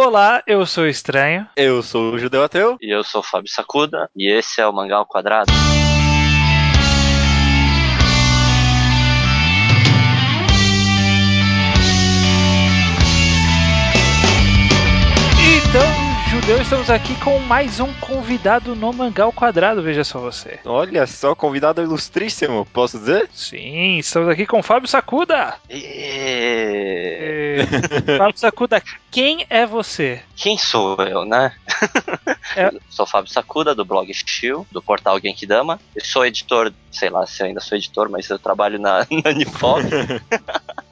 Olá, eu sou o Estranho. Eu sou o Judeu Ateu. E eu sou o Fábio Sacuda, e esse é o Mangá ao Quadrado. Judeu, estamos aqui com mais um convidado no Mangá ao Quadrado, veja só você. Olha só, convidado ilustríssimo, posso dizer? Sim, estamos aqui com Fábio Sacuda. E... E- Fábio Sacuda, quem é você? Quem sou eu, né? É. Sou Fábio Sacuda, do blog Shield, do portal Genkidama. Eu sou editor, sei lá se eu ainda sou editor, mas eu trabalho na, na Nipop.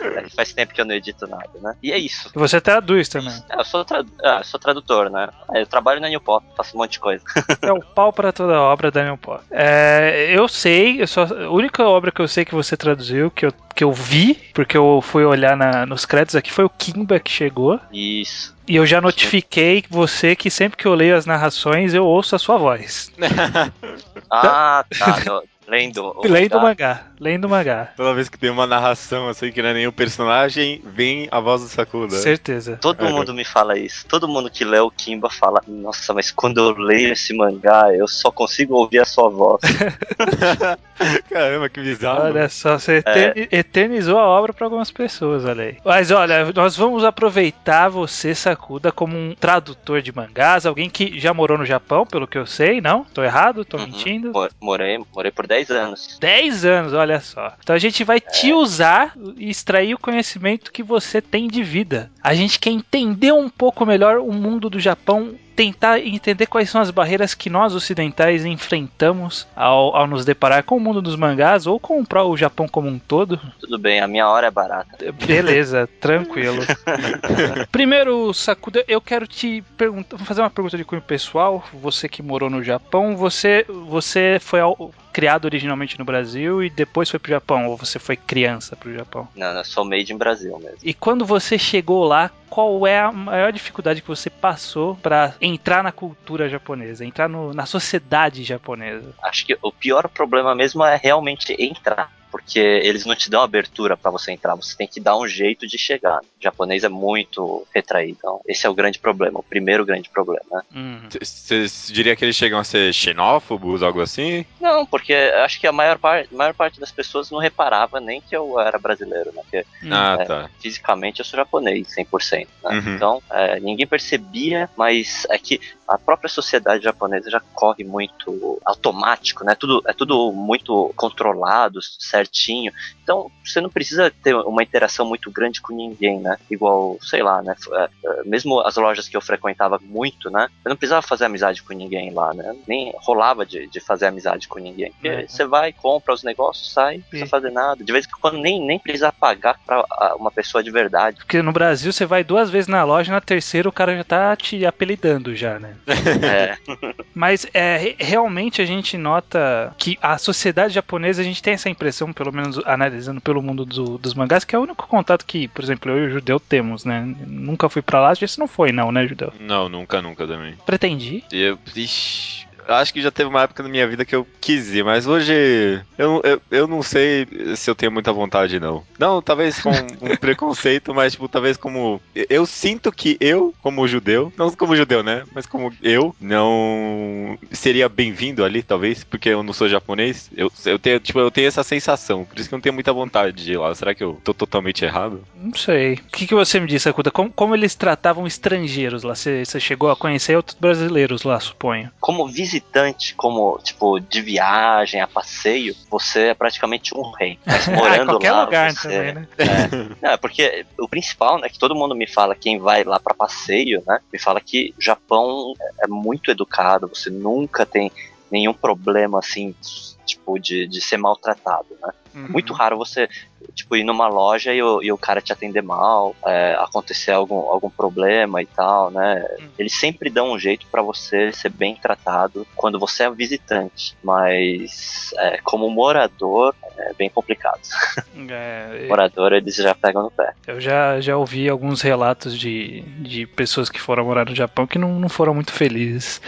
É, Faz tempo que eu não edito nada, né? E é isso. E você traduz também. É, eu sou, tra- ah, eu sou tradutor, né? É, Eu trabalho na New Pop, faço um monte de coisa. É o pau pra toda obra da New Pop. É, eu sei, eu só, a única obra que eu sei que você traduziu, que eu, que eu vi, porque eu fui olhar na- nos créditos aqui, foi o Kimba que chegou. Isso. E eu já notifiquei você que sempre que eu leio as narrações, eu ouço a sua voz. Ah, tá. no- lendo. o Lendo o mangá. mangá. Lendo o mangá. Toda vez que tem uma narração assim que não é nenhum personagem, vem a voz do Sakuda. Certeza. Todo É. mundo me fala isso. Todo mundo que lê o Kimba fala: Nossa, mas quando eu leio esse mangá, eu só consigo ouvir a sua voz. Caramba, que bizarro. Olha só, É. você eterni- eternizou a obra para algumas pessoas, olha aí. Mas olha, nós vamos aproveitar você, Sakuda, como um tradutor de mangás, alguém que já morou no Japão, pelo que eu sei, não? Tô errado? Tô Uhum. mentindo? Mo- Morei, morei por 10 anos. 10 anos, olha só. Então a gente vai te usar e extrair o conhecimento que você tem de vida. A gente quer entender um pouco melhor o mundo do Japão, tentar entender quais são as barreiras que nós ocidentais enfrentamos ao, ao nos deparar com o mundo dos mangás ou com o Japão como um todo. Tudo bem, a minha hora é barata. Beleza, tranquilo. Primeiro, Sakuda, eu quero te perguntar, vou fazer uma pergunta de cunho pessoal. Você que morou no Japão, você, você foi ao- criado originalmente no Brasil e depois foi pro Japão, ou você foi criança pro Japão? Não, eu sou made in Brasil mesmo. E quando você chegou lá, qual é a maior dificuldade que você passou pra entrar na cultura japonesa, entrar no- na sociedade japonesa? Acho que o pior problema mesmo é realmente entrar. Porque eles não te dão abertura pra você entrar, você tem que dar um jeito de chegar. O japonês é muito retraído. Então, esse é o grande problema, o primeiro grande problema. né? Você diria que eles chegam a ser xenófobos, algo assim? Não, porque acho que a maior, par maior parte das pessoas não reparava nem que eu era brasileiro, né? Porque Hum. Ah, É. tá. fisicamente eu sou japonês, 100%. Né? Uhum. Então, é, ninguém percebia, mas é que a própria sociedade japonesa já corre muito automático, né? Tudo, é tudo muito controlado, certinho. Então, você não precisa ter uma interação muito grande com ninguém, né? Igual, sei lá, né? É, é, mesmo as lojas que eu frequentava muito, né? Eu não precisava fazer amizade com ninguém lá, né? Nem rolava de, de fazer amizade com ninguém. Porque É. você vai, compra os negócios, sai, não precisa E- fazer nada. De vez em quando nem, nem precisa pagar pra uma pessoa de verdade. Porque no Brasil você vai duas vezes na loja, na terceira o cara já tá te apelidando já, né? É, Mas é, re- realmente a gente nota que a sociedade japonesa, a gente tem essa impressão, pelo menos analisando pelo mundo do- dos mangás, que é o único contato que, por exemplo, eu e o Judeu temos, né? Nunca fui pra lá, esse não foi não, né, Judeu? Não, nunca, nunca também. Pretendi. Eu, ixi, eu acho que já teve uma época na minha vida que eu quis ir, mas hoje eu, eu, eu não sei se eu tenho muita vontade, não. Não, talvez com um preconceito, mas tipo, talvez como. Eu sinto que eu, como judeu, não como judeu, né? Mas como eu, não seria bem-vindo ali, talvez, porque eu não sou japonês. Eu, eu, tenho, tipo, eu tenho essa sensação, por isso que eu não tenho muita vontade de ir lá. Será que eu tô totalmente errado? Não sei. O que, que você me disse, Akuta? Como, como eles tratavam estrangeiros lá? Você você chegou a conhecer outros brasileiros lá, suponho. como visitante, como tipo de viagem, a passeio, você é praticamente um rei. Mas Ah, morando qualquer lá, lugar você... também, né? É, não, é porque o principal, né, que todo mundo me fala, quem vai lá pra passeio, né, me fala que o Japão é muito educado, você nunca tem nenhum problema assim, tipo de, de ser maltratado, né? Uhum. Muito raro você, tipo, ir numa loja e o, e o cara te atender mal, é, acontecer algum, algum problema e tal, né? Hum. Eles sempre dão um jeito pra você ser bem tratado quando você é visitante, mas é, como morador é bem complicado. É, Morador eles já pegam no pé. Eu já, já ouvi alguns relatos de, de pessoas que foram morar no Japão que não, não foram muito felizes.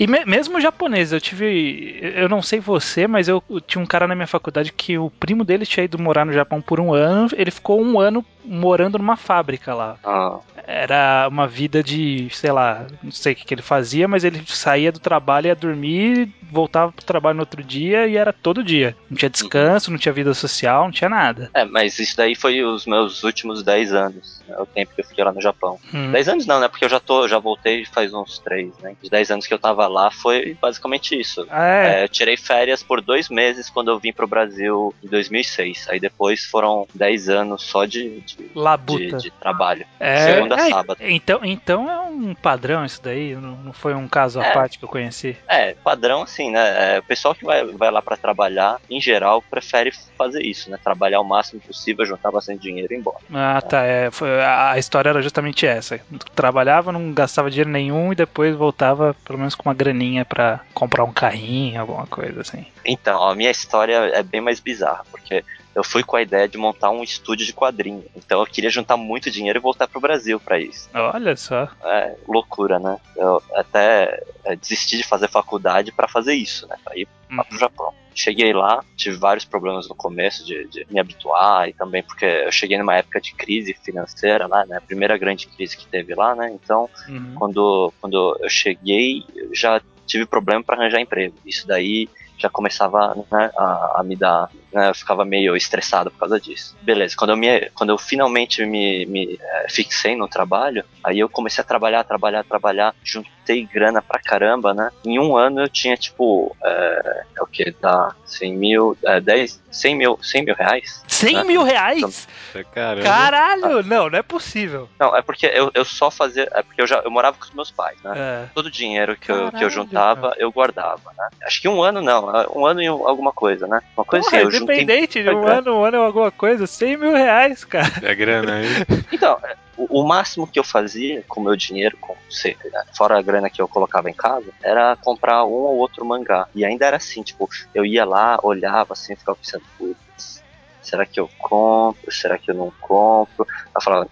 E me- mesmo japonês, eu tive. Eu não sei você, mas eu, eu tinha um cara na minha faculdade que o primo dele tinha ido morar no Japão por um ano. Ele ficou um ano morando numa fábrica lá. Ah, Era uma vida de, sei lá, não sei o que, que ele fazia, mas ele saía do trabalho, ia dormir, voltava pro trabalho no outro dia e era todo dia. Não tinha descanso, não tinha vida social, não tinha nada. é, mas isso daí foi os meus últimos 10 anos, né, o tempo que eu fiquei lá no Japão. Hum. 10 anos não, né? Porque eu já tô, já voltei faz uns 3, né? Os 10 anos que eu tava lá foi basicamente isso. Ah, é. É, eu tirei férias por dois meses quando eu vim pro Brasil em 2006. Aí depois foram 10 anos só de, de, de, Labuta. de trabalho. É, segunda a é, sábado. Então, então é um padrão isso daí, não não foi um caso à É. parte que eu conheci. É, padrão assim, né? É, o pessoal que vai, vai lá pra trabalhar, em geral, prefere fazer isso, né? Trabalhar o máximo possível, juntar bastante dinheiro e ir embora. Ah, tá. É, foi- a a história era justamente essa. Trabalhava, não gastava dinheiro nenhum e depois voltava, pelo menos com uma graninha pra comprar um carrinho, alguma coisa assim. Então, a minha história é bem mais bizarra, porque eu fui com a ideia de montar um estúdio de quadrinho. Então eu queria juntar muito dinheiro e voltar pro Brasil pra isso. Olha só. É loucura, né? Eu até é, desisti de fazer faculdade pra fazer isso, né? Pra ir lá pro Japão. Cheguei lá, tive vários problemas no começo de, de me habituar e também porque eu cheguei numa época de crise financeira lá, né? A primeira grande crise que teve lá, né? Então, Uhum. quando, quando eu cheguei, já tive problema para arranjar emprego. Isso daí já começava né, a, a me dar. Né, eu ficava meio estressado por causa disso. Beleza, quando eu, me, quando eu finalmente me, me eh, fixei no trabalho, aí eu comecei a trabalhar, trabalhar, trabalhar, juntei grana pra caramba, né? Em um ano eu tinha tipo. É, é o que? Dá 100 mil. É, 10, 100 mil, 100 mil reais? 100 né? mil reais? Caramba. Caralho! Não, não é possível. Não, é porque eu, eu só fazia. É porque eu já eu morava com os meus pais, né? É. todo o dinheiro que eu, que Caralho, eu juntava, eu guardava, né? Acho que um ano não, um ano e alguma coisa, né? Uma coisa Porra, assim, eu juntei. independente de um é. ano, um ano é alguma coisa, 100 mil reais, cara. É grana aí. Então, é, o, o máximo que eu fazia com o meu dinheiro, com, sei, né, fora a grana que eu colocava em casa, era comprar um ou outro mangá. E ainda era assim, tipo, eu ia lá, olhava assim, ficava pensando, putz, será que eu compro? Será que eu não compro? Eu falava,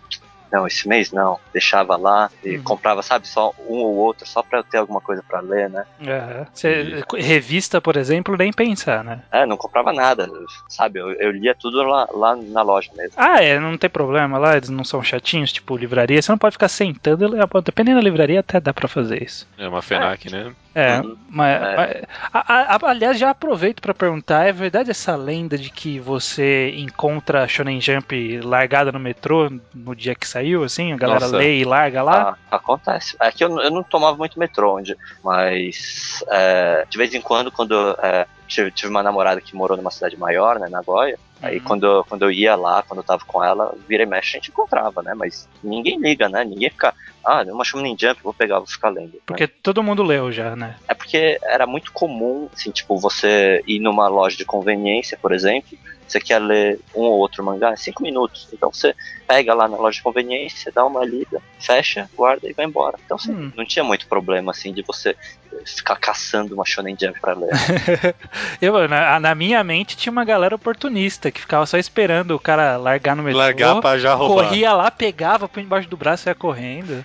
não, esse mês não. Deixava lá e Uhum. comprava, sabe, só um ou outro, só pra eu ter alguma coisa pra ler, né? É. Cê- revista, por exemplo, nem pensar, né? É, não comprava nada, sabe? Eu, eu lia tudo lá, lá na loja mesmo. Ah, é, não tem problema lá, eles não são chatinhos, tipo livraria. Você não pode ficar sentando e. Dependendo da livraria, até dá pra fazer isso. É uma FENAC, né? É, Uhum. mas, É. mas- a- a- aliás, já aproveito pra perguntar: é verdade essa lenda de que você encontra Shonen Jump largada no metrô no dia que saiu, assim? A galera Nossa. lê e larga lá? Ah, acontece. É que eu, eu não tomava muito metrô onde, mas é, de vez em quando, quando é, tive, tive uma namorada que morou numa cidade maior, né, Nagoya, aí Uhum. quando, eu- quando eu ia lá, quando eu tava com ela, vira e mexe, a gente encontrava, né, mas ninguém liga, né, ninguém fica, ah, uma Shonen Jump, vou pegar, vou ficar lendo. né? Porque todo mundo leu já, né? É porque era muito comum, assim, tipo, você ir numa loja de conveniência, por exemplo, você quer ler um ou outro mangá em cinco minutos. Então você pega lá na loja de conveniência, dá uma lida, fecha, guarda e vai embora. Então assim, Hum. não tinha muito problema, assim, de você ficar caçando uma Shonen Jump pra ler. Eu, na, na minha mente tinha uma galera oportunista que ficava só esperando o cara largar no metrô. Largar pra já roubar. Corria lá, pegava, põe embaixo do braço e ia correndo.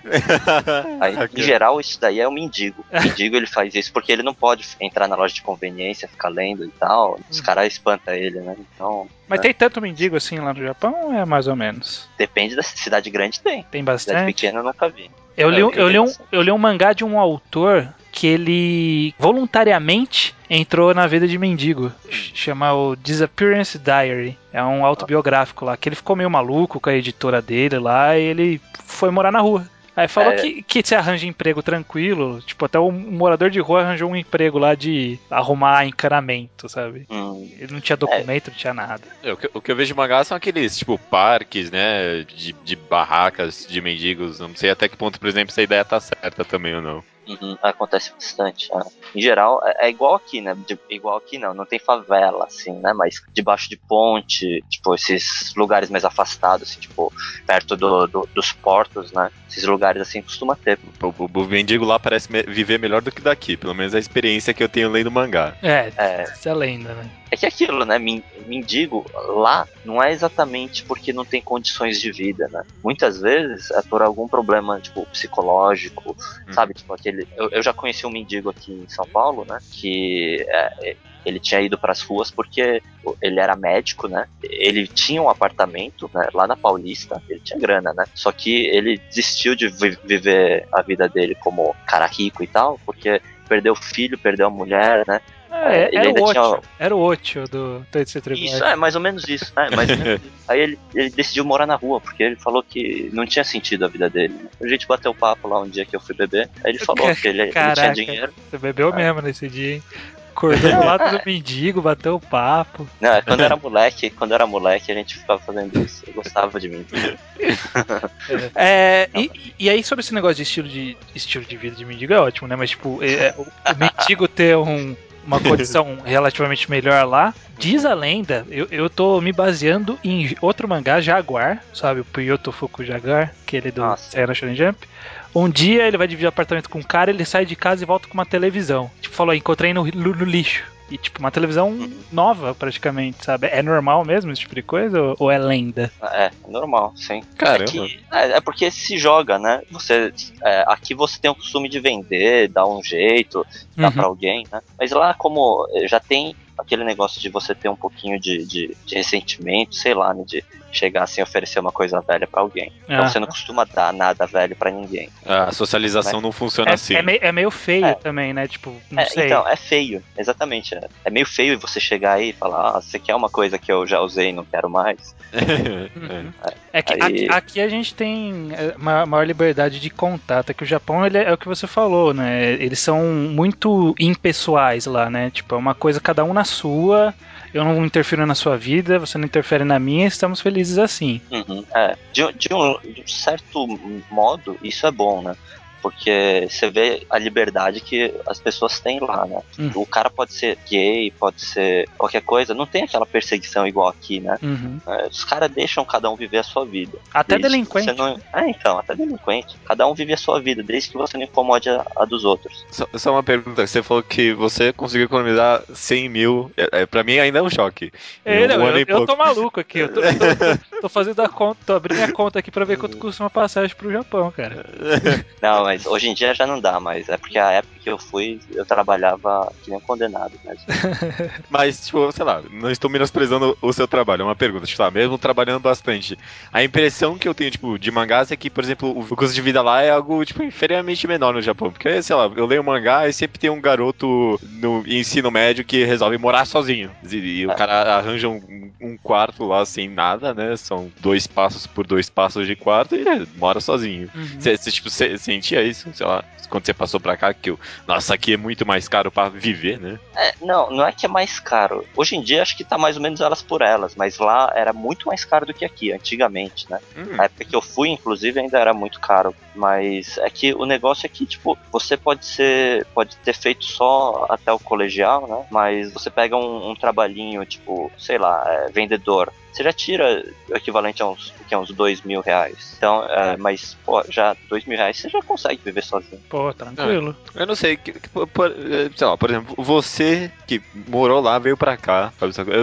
Aí, em geral, isso daí é o mendigo. O mendigo ele faz isso porque ele não pode entrar na loja de conveniência, ficar lendo e tal. Os Hum. caras espantam ele, né? Então, Mas É. tem tanto mendigo assim lá no Japão ou é mais ou menos? depende da cidade grande, tem. Tem Cidade bastante? pequena eu nunca vi. Eu li, É, eu, li um, eu li um mangá de um autor que ele voluntariamente entrou na vida de mendigo. Ch- Chama o Disappearance Diary. É um autobiográfico lá, que ele ficou meio maluco com a editora dele lá e ele foi morar na rua. Aí falou É. que, que você arranja emprego tranquilo. Tipo, até um morador de rua arranjou um emprego lá de arrumar encanamento, sabe? Hum, Ele não tinha documento, não tinha nada. É, o, que, o que eu vejo de mangá são aqueles, tipo, parques, né? De, de barracas, de mendigos. Não sei até que ponto, por exemplo, essa ideia tá certa também ou não. Uhum, acontece bastante. é. Em geral, é, é igual aqui, né? De- igual aqui não, não tem favela, assim, né? Mas debaixo de ponte, tipo, esses lugares mais afastados, assim, tipo, perto do, do- dos portos, né? Esses lugares assim costuma ter. O, o, o mendigo lá parece me- viver melhor do que daqui. Pelo menos a experiência que eu tenho lendo mangá. É, É. isso é lenda, né? É que é aquilo, né? Mendigo lá não é exatamente porque não tem condições de vida, né? Muitas vezes é por algum problema, tipo, psicológico, hum. sabe? Tipo, aquele. Eu, eu, já conheci um mendigo aqui em São Paulo, né? Que é, ele tinha ido para as ruas porque ele era médico, né? Ele tinha um apartamento né, lá na Paulista, ele tinha grana, né? Só que ele desistiu de vi viver a vida dele como cara rico e tal, porque perdeu o filho, perdeu a mulher, né? É, ele era, o tinha... era o Otio do Toilet Isso, é, mais ou menos isso. Né? Mais menos isso. Aí ele, ele decidiu morar na rua, porque ele falou que não tinha sentido a vida dele. A gente bateu papo lá um dia que eu fui beber, aí ele falou que ele, Caraca, ele tinha dinheiro. Você bebeu é. mesmo nesse dia, hein? Acordou do lado do mendigo, bateu o papo. Não, é quando era moleque, quando era moleque, a gente ficava fazendo isso. Eu gostava de mim. É, e, e, aí, sobre esse negócio de estilo de, estilo de vida de mendigo é ótimo, né? Mas, tipo, é, o mendigo ter um, uma condição relativamente melhor lá. Diz a lenda, eu, eu tô me baseando em outro mangá, Jaguar, sabe? O Puyoto Fuku Jaguar, aquele do Serra Shonen Jump. Um dia ele vai dividir apartamento com um cara, ele sai de casa e volta com uma televisão. Tipo, falou, encontrei no, no, no lixo. E, tipo, uma televisão nova, praticamente, sabe? É normal mesmo esse tipo de coisa ou, ou é lenda? É, é normal, sim. Caramba. É, é, é, porque se joga, né? Você, é, aqui você tem o costume de vender, dar um jeito, dar uhum. pra alguém, né? Mas lá, como já tem aquele negócio de você ter um pouquinho de, de, de ressentimento, sei lá, né? De chegar assim e oferecer uma coisa velha para alguém. Então você não costuma dar nada velho para ninguém. A socialização não funciona é, assim. É meio, é meio feio é. também, né? Tipo, não é, sei. Então, é feio, exatamente. É, é meio feio você chegar aí e falar, ah, você quer uma coisa que eu já usei e não quero mais. uhum. É que aí... aqui, aqui, a gente tem uma maior liberdade de contato. É que o Japão ele é, é o que você falou, né? Eles são muito impessoais lá, né? Tipo, é uma coisa cada um na sua eu não interfiro na sua vida, você não interfere na minha, estamos felizes assim. Uhum, é. De, de, um, de um certo modo, isso é bom, né? Porque você vê a liberdade que as pessoas têm lá, né? Uhum. O cara pode ser gay, pode ser qualquer coisa, não tem aquela perseguição igual aqui, né? Uhum. É, os caras deixam cada um viver a sua vida. Até delinquente. Não... É, então, até delinquente. Cada um vive a sua vida, desde que você não incomode a, a dos outros. Só, só, uma pergunta, você falou que você conseguiu economizar 100 mil, é, é, pra mim ainda é um choque. É, não, um eu, eu tô maluco aqui, eu tô, eu tô, tô, fazendo a conta, tô abrindo a conta aqui pra ver quanto custa uma passagem pro Japão, cara. Não, mas hoje em dia já não dá mais. É porque a época que eu fui, eu trabalhava que nem um condenado mesmo. mas, tipo, sei lá, não estou menosprezando o seu trabalho. É uma pergunta, tipo, lá, mesmo trabalhando bastante. A impressão que eu tenho, tipo, de mangás é que, por exemplo, o custo de vida lá é algo, tipo, inferiormente menor no Japão. Porque, sei lá, eu leio mangá e sempre tem um garoto no ensino médio que resolve morar sozinho. E, e é. o cara arranja um, um, quarto lá sem nada, né? São dois passos por dois passos de quarto e é, mora sozinho. Você, uhum. tipo, sentia isso? sei lá, quando você passou pra cá, que o nossa, aqui é muito mais caro para viver, né? É, não, não é que é mais caro. Hoje em dia acho que tá mais ou menos elas por elas, mas lá era muito mais caro do que aqui, antigamente, né? Hum. Na época que eu fui, inclusive, ainda era muito caro. Mas é que o negócio é que, tipo, você pode ser. pode ter feito só até o colegial, né? Mas você pega um, um trabalhinho, tipo, sei lá, é, vendedor você já tira o equivalente a uns, que é uns dois mil reais. Então, é, mas, pô, já dois mil reais você já consegue viver sozinho. Pô, tranquilo. É, eu não sei, que, que, por, é, sei lá, por exemplo, você que morou lá, veio pra cá,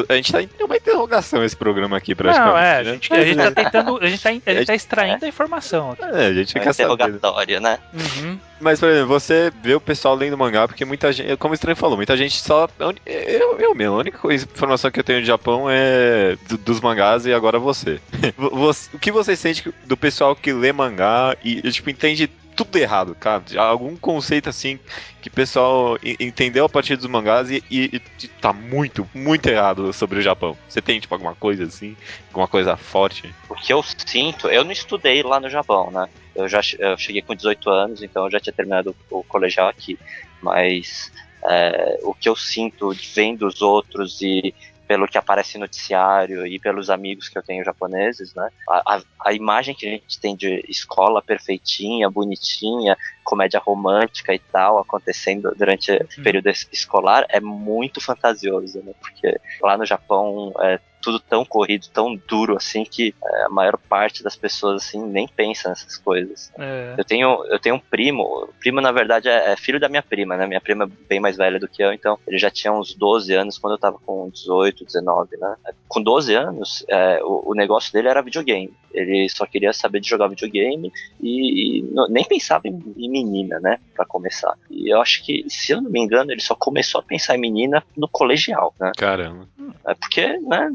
a gente tá em uma interrogação esse programa aqui, praticamente. Não, é, a né? gente, a gente tá tentando, a gente tá, a gente tá extraindo a informação aqui. É, a gente é quer saber. né? Uhum. Mas, por exemplo, você vê o pessoal lendo mangá, porque muita gente, como o estranho falou, muita gente só. Eu, eu mesmo, a única informação que eu tenho de Japão é do, dos mangás e agora você. você. O que você sente do pessoal que lê mangá e, tipo, entende tudo errado, cara. Algum conceito assim que o pessoal entendeu a partir dos mangás e, e, e, tá muito, muito errado sobre o Japão. Você tem, tipo, alguma coisa assim? Alguma coisa forte? O que eu sinto, eu não estudei lá no Japão, né? Eu já eu cheguei com 18 anos, então eu já tinha terminado o colegial aqui. Mas é, o que eu sinto vendo os outros e pelo que aparece no noticiário e pelos amigos que eu tenho japoneses, né? A, a, a, imagem que a gente tem de escola perfeitinha, bonitinha, comédia romântica e tal, acontecendo durante o período escolar é muito fantasioso, né? Porque lá no Japão é, tudo tão corrido, tão duro assim que é, a maior parte das pessoas assim nem pensa nessas coisas. É. Eu tenho, eu tenho um primo, o primo na verdade é, é, filho da minha prima, né? Minha prima é bem mais velha do que eu, então ele já tinha uns 12 anos quando eu tava com 18, 19, né? Com 12 anos, é, o, o, negócio dele era videogame. Ele só queria saber de jogar videogame e, e nem pensava em, em, menina, né? Pra começar. E eu acho que, se eu não me engano, ele só começou a pensar em menina no colegial, né? Caramba. É porque, né?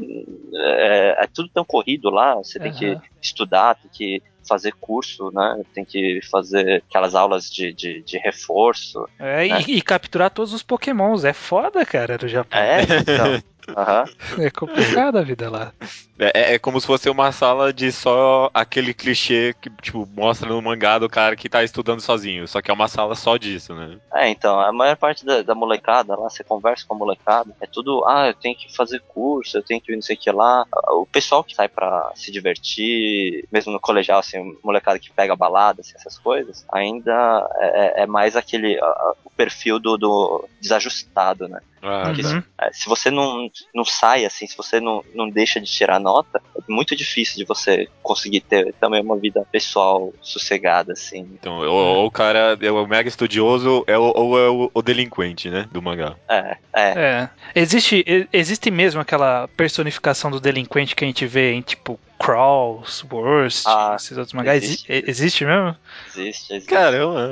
É, é tudo tão corrido lá, você tem uhum. que estudar, tem que fazer curso, né? Tem que fazer aquelas aulas de, de, de reforço. É, né? e, e, capturar todos os pokémons. É foda, cara, do Japão. É, então. Uhum. É complicada a vida lá. É, é, é, como se fosse uma sala de só aquele clichê que, tipo, mostra no mangá do cara que tá estudando sozinho. Só que é uma sala só disso, né? É, então, a maior parte da, da molecada lá, você conversa com a molecada, é tudo, ah, eu tenho que fazer curso, eu tenho que não sei o que lá. O pessoal que sai pra se divertir, mesmo no colegial, assim, molecada que pega balada, assim, essas coisas, ainda é, é mais aquele, a, o perfil do, do desajustado, né? Ah, uhum. É, se você não, não sai assim, se você não, não deixa de tirar nota, é muito difícil de você conseguir ter também uma vida pessoal sossegada, assim. Então, ou, ou o cara é o mega estudioso é ou é o, o, delinquente, né? Do mangá. É, é. é. Existe, existe mesmo aquela personificação do delinquente que a gente vê em, tipo, Crawls, Worst, ah, esses outros mangás. Existe, existe mesmo? Existe, existe. Caramba,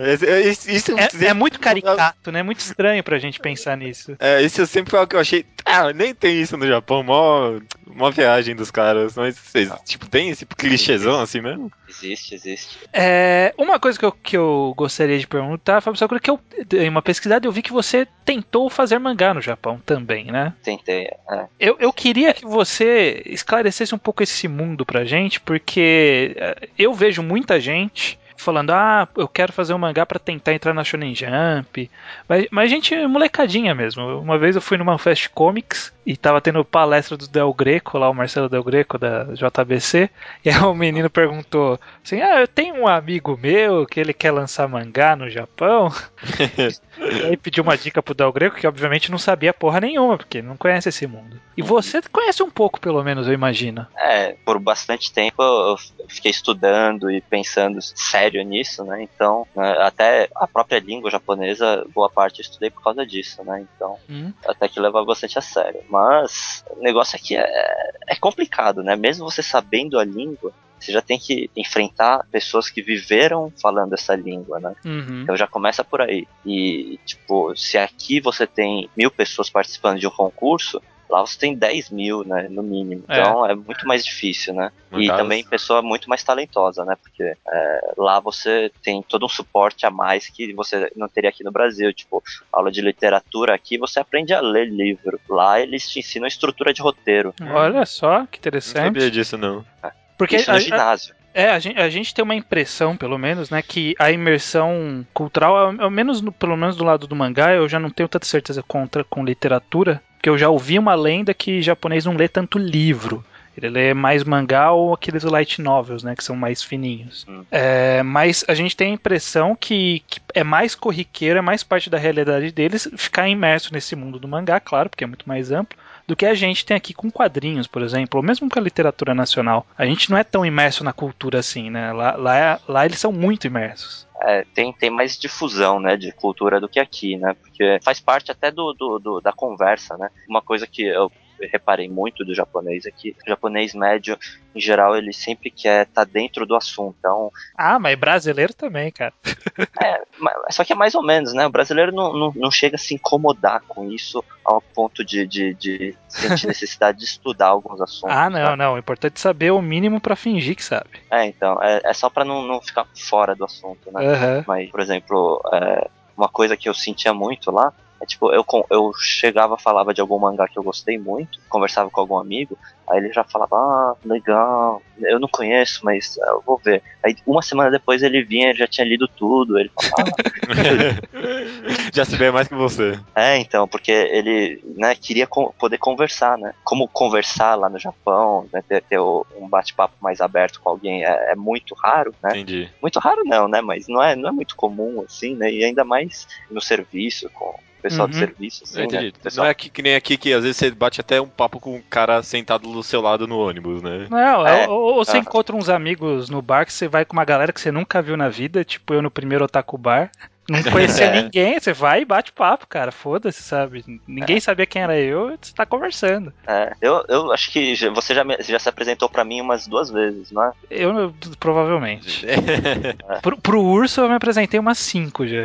isso é, é, muito caricato, né? É muito estranho pra gente pensar nisso. É, isso eu sempre foi algo que eu achei. Ah, nem tem isso no Japão, mó, mó viagem dos caras. Mas, tipo, tem esse clichêzão assim mesmo? Existe, existe. É, uma coisa que eu, que eu gostaria de perguntar, Fábio Sakura, que eu, em uma pesquisada eu vi que você tentou fazer mangá no Japão também, né? Tentei, é. Eu, eu queria que você esclarecesse um pouco esse mundo pra gente, porque é, eu vejo muita gente falando, ah, eu quero fazer um mangá para tentar entrar na Shonen Jump. Mas, mas gente, molecadinha mesmo. Uma vez eu fui numa Fast Comics e tava tendo palestra do Del Greco, lá o Marcelo Del Greco da JBC, e aí o menino perguntou assim: "Ah, eu tenho um amigo meu que ele quer lançar mangá no Japão". e aí pediu uma dica pro Del Greco, que obviamente não sabia porra nenhuma, porque não conhece esse mundo. E você conhece um pouco, pelo menos, eu imagino. É, por bastante tempo eu fiquei estudando e pensando sério nisso, né? Então, né, até a própria língua japonesa, boa parte eu estudei por causa disso, né? Então, hum. até que leva bastante a sério. Mas o negócio aqui é, é complicado, né? Mesmo você sabendo a língua, você já tem que enfrentar pessoas que viveram falando essa língua, né? Uhum. Então já começa por aí. E, tipo, se aqui você tem mil pessoas participando de um concurso, Lá você tem 10 mil, né, no mínimo. É. Então é muito mais difícil, né? No e caso... também pessoa muito mais talentosa, né? Porque é, lá você tem todo um suporte a mais que você não teria aqui no Brasil. Tipo, aula de literatura aqui você aprende a ler livro. Lá eles te ensinam estrutura de roteiro. Olha só, que interessante. Não sabia disso, não. É. Porque Isso no a, ginásio. É, a gente, a gente, tem uma impressão, pelo menos, né, que a imersão cultural, ao menos no, pelo menos do lado do mangá, eu já não tenho tanta certeza contra com literatura, porque eu já ouvi uma lenda que japonês não lê tanto livro. Ele lê mais mangá ou aqueles light novels, né? Que são mais fininhos. Hum. É, mas a gente tem a impressão que, que, é mais corriqueiro, é mais parte da realidade deles ficar imerso nesse mundo do mangá, claro, porque é muito mais amplo do que a gente tem aqui com quadrinhos, por exemplo, ou mesmo com a literatura nacional. A gente não é tão imerso na cultura assim, né? Lá, lá, é, lá eles são muito imersos é, tem, tem mais difusão, né, de cultura do que aqui, né, porque faz parte até do, do, do da conversa, né, uma coisa que eu reparei muito do japonês aqui. O japonês médio, em geral, ele sempre quer estar tá dentro do assunto. Então, ah, mas brasileiro também, cara. é, só que é mais ou menos, né? O brasileiro não, não, não chega a se incomodar com isso ao ponto de, de, de sentir necessidade de estudar alguns assuntos. Ah, não, não. O importante é saber o mínimo para fingir que sabe. É, então. É, é só para não, não ficar fora do assunto, né? Uhum. Mas, por exemplo, é, uma coisa que eu sentia muito lá é, tipo, eu, eu chegava, falava de algum mangá que eu gostei muito, conversava com algum amigo, aí ele já falava, ah, legal, eu não conheço, mas eu vou ver. Aí uma semana depois ele vinha, ele já tinha lido tudo, ele falava, ah. já se vê mais que você. É, então, porque ele, né, queria poder conversar, né? Como conversar lá no Japão, né, ter, ter um bate-papo mais aberto com alguém é, é, muito raro, né? Entendi. Muito raro não, né? Mas não é, não é muito comum, assim, né? E ainda mais no serviço, com pessoal de Uhum. serviço, assim, né? Não é que, que nem aqui que às vezes você bate até um papo com um cara sentado do seu lado no ônibus, né? Não, É. ou, ou você Ah. encontra uns amigos no bar que você vai com uma galera que você nunca viu na vida, tipo eu no primeiro Otaku Bar. Não conhecia É. ninguém, você vai e bate papo, cara. Foda-se, sabe? Ninguém sabia quem era eu, você tá conversando. é, eu, eu acho que já- você já, me- já se apresentou pra mim umas duas vezes, não é? Eu, eu, provavelmente. Pro, pro urso eu me apresentei umas cinco já.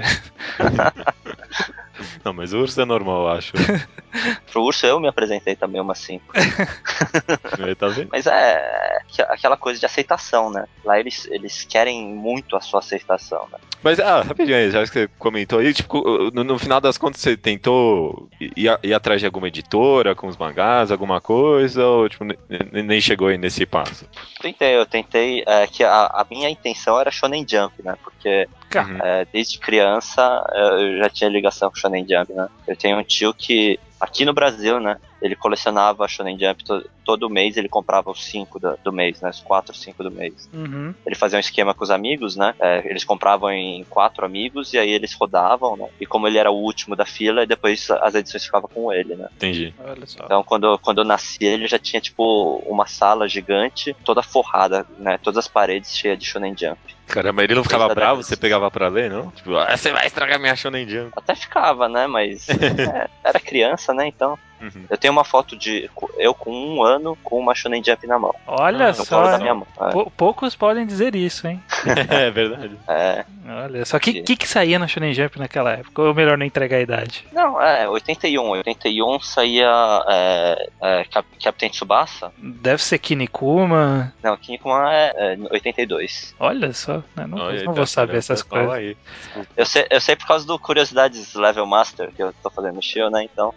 Não, mas o urso é normal, eu acho. Pro urso eu me apresentei também umas cinco. Ele tá vendo? Mas é que- aquela coisa de aceitação, né? Lá eles, eles querem muito a sua aceitação, né? Mas, ah, rapidinho aí, já que você comentou aí, tipo, no, no final das contas você tentou ir, ir atrás de alguma editora com os mangás, alguma coisa, ou tipo, ne- ne- nem chegou aí nesse passo? Tentei, eu tentei, é, que a, a minha intenção era Shonen Jump, né? Porque Uhum. é, desde criança é, eu já tinha ligação com Shonen Jump, né? Eu tenho um tio que, aqui no Brasil, né? Ele colecionava Shonen Jump to- todo mês, ele comprava os cinco do, do mês, né? Os quatro, cinco do mês. uhum. Ele fazia um esquema com os amigos, né? É, eles compravam em quatro amigos e aí eles rodavam, né? E como ele era o último da fila, depois as edições ficavam com ele, né? Entendi. Olha só. Então, quando, quando eu nasci, ele já tinha, tipo, uma sala gigante, toda forrada, né? Todas as paredes cheias de Shonen Jump. Caramba, ele não ficava Exatamente. bravo, você pegava pra ler, não? Tipo, ah, você vai estragar minha Shonen Jump. Até ficava, né? Mas é, era criança, né? Então, Uhum. eu tenho uma foto de eu com um ano com uma Shonen Jump na mão. Olha No só. da minha mão. É, Pou- Poucos podem dizer isso, hein? é verdade. É. Olha só. O que, que, que saía na Shonen Jump naquela época? Ou melhor não entregar a idade? Não, é, 81. 81 saía é, é, Cap- Captain Tsubasa. Deve ser Kinikuma. Não, Kinnikuman é, é 82. Olha só. né? Não, Olha, não tá vou saber essas coisas. aí. Eu sei, eu sei por causa do Curiosidades Level Master que eu tô fazendo no Shio, né? Então,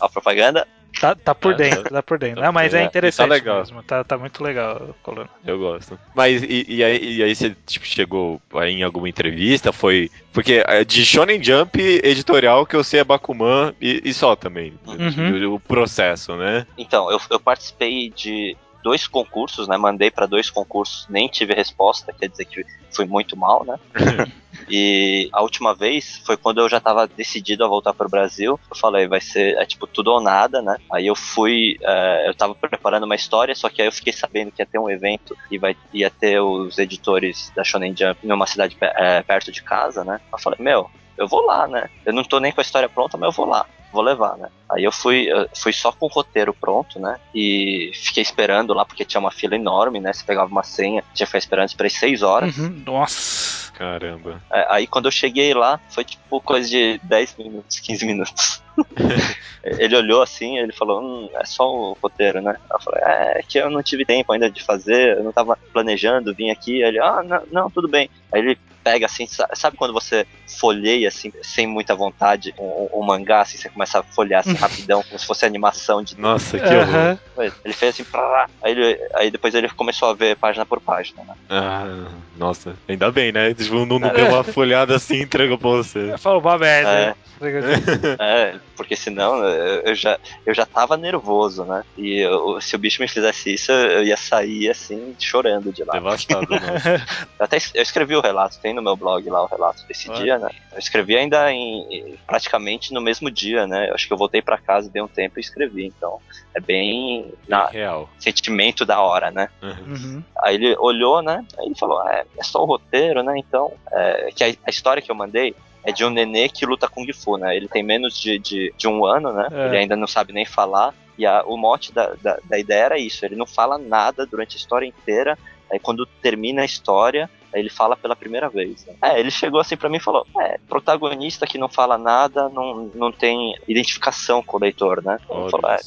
a propaganda. Tá, tá por Ah, dentro, tá. tá por dentro. Tá Ah, mas é dentro. interessante Tá legal. mesmo. Tá, tá muito legal, Coluna. Eu gosto. Mas e, e aí, e aí você tipo, chegou aí em alguma entrevista? Foi. Porque é, de Shonen Jump editorial que eu sei é Bakuman e, e só também. Uhum. O, o processo, né? Então, eu, eu participei de dois concursos, né? Mandei pra dois concursos, nem tive resposta, quer dizer que fui muito mal, né? e a última vez foi quando eu já tava decidido a voltar pro Brasil. Eu falei, vai ser é, tipo tudo ou nada, né? Aí eu fui, é, eu tava preparando uma história, só que aí eu fiquei sabendo que ia ter um evento e vai, ia ter os editores da Shonen Jump numa cidade é, perto de casa, né? Eu falei, meu, eu vou lá, né? Eu não tô nem com a história pronta, mas eu vou lá vou levar, né? Aí eu fui, eu fui só com o roteiro pronto, né? E fiquei esperando lá, porque tinha uma fila enorme, né? Você pegava uma senha, tinha que ficar esperando, esperei seis horas. Uhum. Nossa. Caramba. É, Aí quando eu cheguei lá, foi tipo coisa de 10 minutos, 15 minutos. ele olhou assim, ele falou, hum, é só o roteiro, né? Eu falei, é, é que eu não tive tempo ainda de fazer, eu não tava planejando, vim aqui. Ele, ah, não, não, tudo bem. Aí ele pega assim, sa- sabe quando você folheia assim, sem muita vontade, um, um mangá, assim, você começa a folhear assim rapidão, como se fosse animação de Nossa, que horror. Ele fez assim, pra... aí, ele, aí depois ele começou a ver página por página, né? Ah, nossa, ainda bem, né? Tipo, não, não deu uma folhada assim e entregou pra você. Falou uma merda. É. É, porque senão eu já, eu já tava nervoso, né? E eu- se o bicho me fizesse isso, eu ia sair assim, chorando de lá. Devastado, nossa. Eu até eu escrevi o relato, tem no meu blog lá o relato desse Olha. dia, né? Eu escrevi ainda em, praticamente no mesmo dia, né? Eu acho que eu voltei pra casa, dei um tempo e escrevi. Então, é bem na Real. sentimento da hora, né? Uhum. Aí ele olhou, né? Aí ele falou: é, é só o roteiro, né? Então, é, que a, a história que eu mandei é de um nenê que luta Kung Fu, né? Ele tem menos de, de, de um ano, né? É. Ele ainda não sabe nem falar. E a- o mote da, da, da ideia era isso: ele não fala nada durante a história inteira. Aí quando termina a história, aí ele fala pela primeira vez. né? É, ele chegou assim pra mim e falou: É, protagonista que não fala nada, não, não tem identificação com o leitor, né? Falou: É,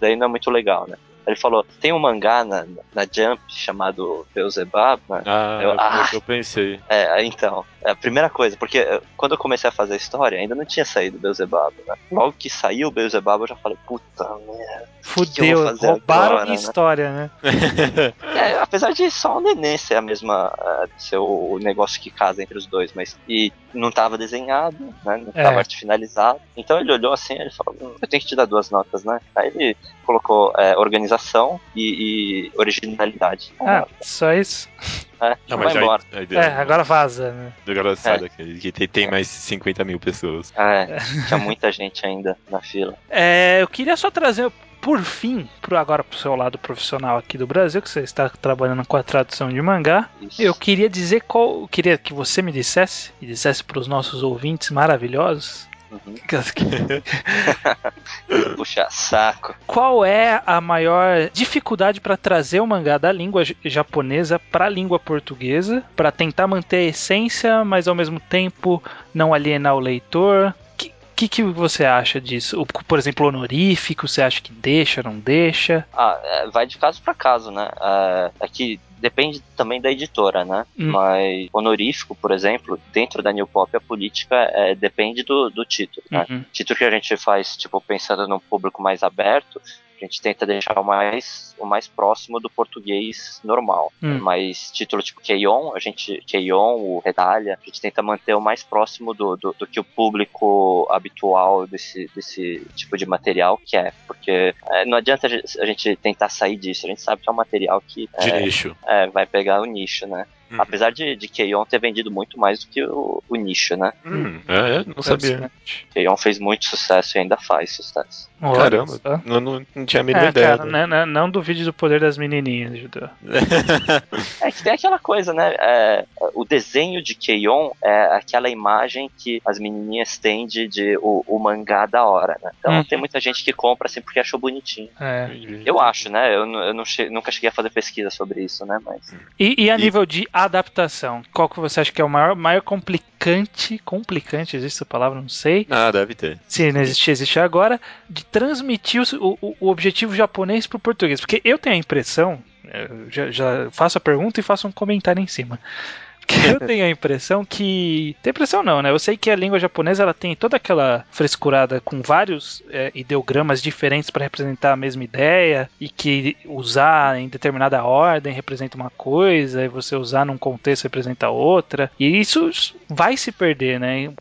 daí não é muito legal, né? Ele falou: tem um mangá na, na Jump chamado Beelzebub, né? Ah, Eu- ah. eu pensei. É, então, é a primeira coisa, porque quando eu comecei a fazer a história, ainda não tinha saído Beelzebub, né? Logo que saiu o Beelzebub, eu já falei, puta merda. Fudeu, vou fazer roubaram agora, minha né? história, né? É, apesar de só o neném ser a mesma, eh, ser o, o negócio que casa entre os dois, mas. E não estava desenhado, né? Não estava É. arte finalizado. Então ele olhou assim, ele falou, "Hum, eu tenho que te dar duas notas, né? Aí ele colocou é, organização e, e originalidade. Ah, só isso? é, Não, vai mas já, embora. ideia É, agora vaza, né? do engraçado é que, que tem, tem mais 50 mil pessoas. É, tinha muita gente ainda na fila. É, eu queria só trazer, por fim, pro, agora pro seu lado profissional aqui do Brasil, que você está trabalhando com a tradução de mangá. Isso. Eu queria dizer qual. eu Queria que você me dissesse, e dissesse pros nossos ouvintes maravilhosos. Uhum. Puxa saco. Qual é a maior dificuldade para trazer o mangá da língua japonesa para a língua portuguesa, para tentar manter a essência, mas ao mesmo tempo não alienar o leitor? O que, que, você acha disso? O- Por exemplo, honorífico, você acha que deixa, não deixa? Ah, é, vai de caso para caso, né? É, é que depende também da editora, né? Hum. Mas honorífico, por exemplo, dentro da New Pop a política é, depende do, do título, né? Uhum. Título que a gente faz, tipo, pensando num público mais aberto, a gente tenta deixar o mais, o mais próximo do português normal. Hum. Mas título tipo Keion, a gente, Keion, o Redalia, a gente tenta manter o mais próximo do, do, do que o público habitual desse, desse tipo de material que é. Porque é, não adianta a gente, a gente tentar sair disso, a gente sabe que é um material que De é, nicho. é, vai pegar o nicho, né? Uhum. Apesar de, de Keion ter vendido muito mais do que o, o nicho, né? Hum, é, não sabia. Keion fez muito sucesso e ainda faz sucesso. Olha Caramba, só. não, não, não tinha a mínima É, ideia. cara, né? né, né, não duvide do poder das menininhas, Judeu. É que tem aquela coisa, né? é, o desenho de Keion é aquela imagem que as menininhas têm de, de o, o mangá da hora, né? Então Uhum. tem muita gente que compra assim porque achou bonitinho. É. Eu acho, né? Eu, eu não che- nunca cheguei a fazer pesquisa sobre isso, né? Mas E, e a E- nível adaptação, qual que você acha que é o maior, maior complicante, complicante, existe essa palavra, não sei, Ah, deve ter. se não existe, existe agora, de transmitir o, o- o objetivo japonês para o português? Porque eu tenho a impressão, eu já, já faço a pergunta e faço um comentário em cima. Eu tenho a impressão que. Tem impressão não, né? Eu sei que a língua japonesa ela tem toda aquela frescurada com vários é, ideogramas diferentes para representar a mesma ideia e que usar em determinada ordem representa uma coisa e você usar num contexto representa outra. E isso vai se perder, né?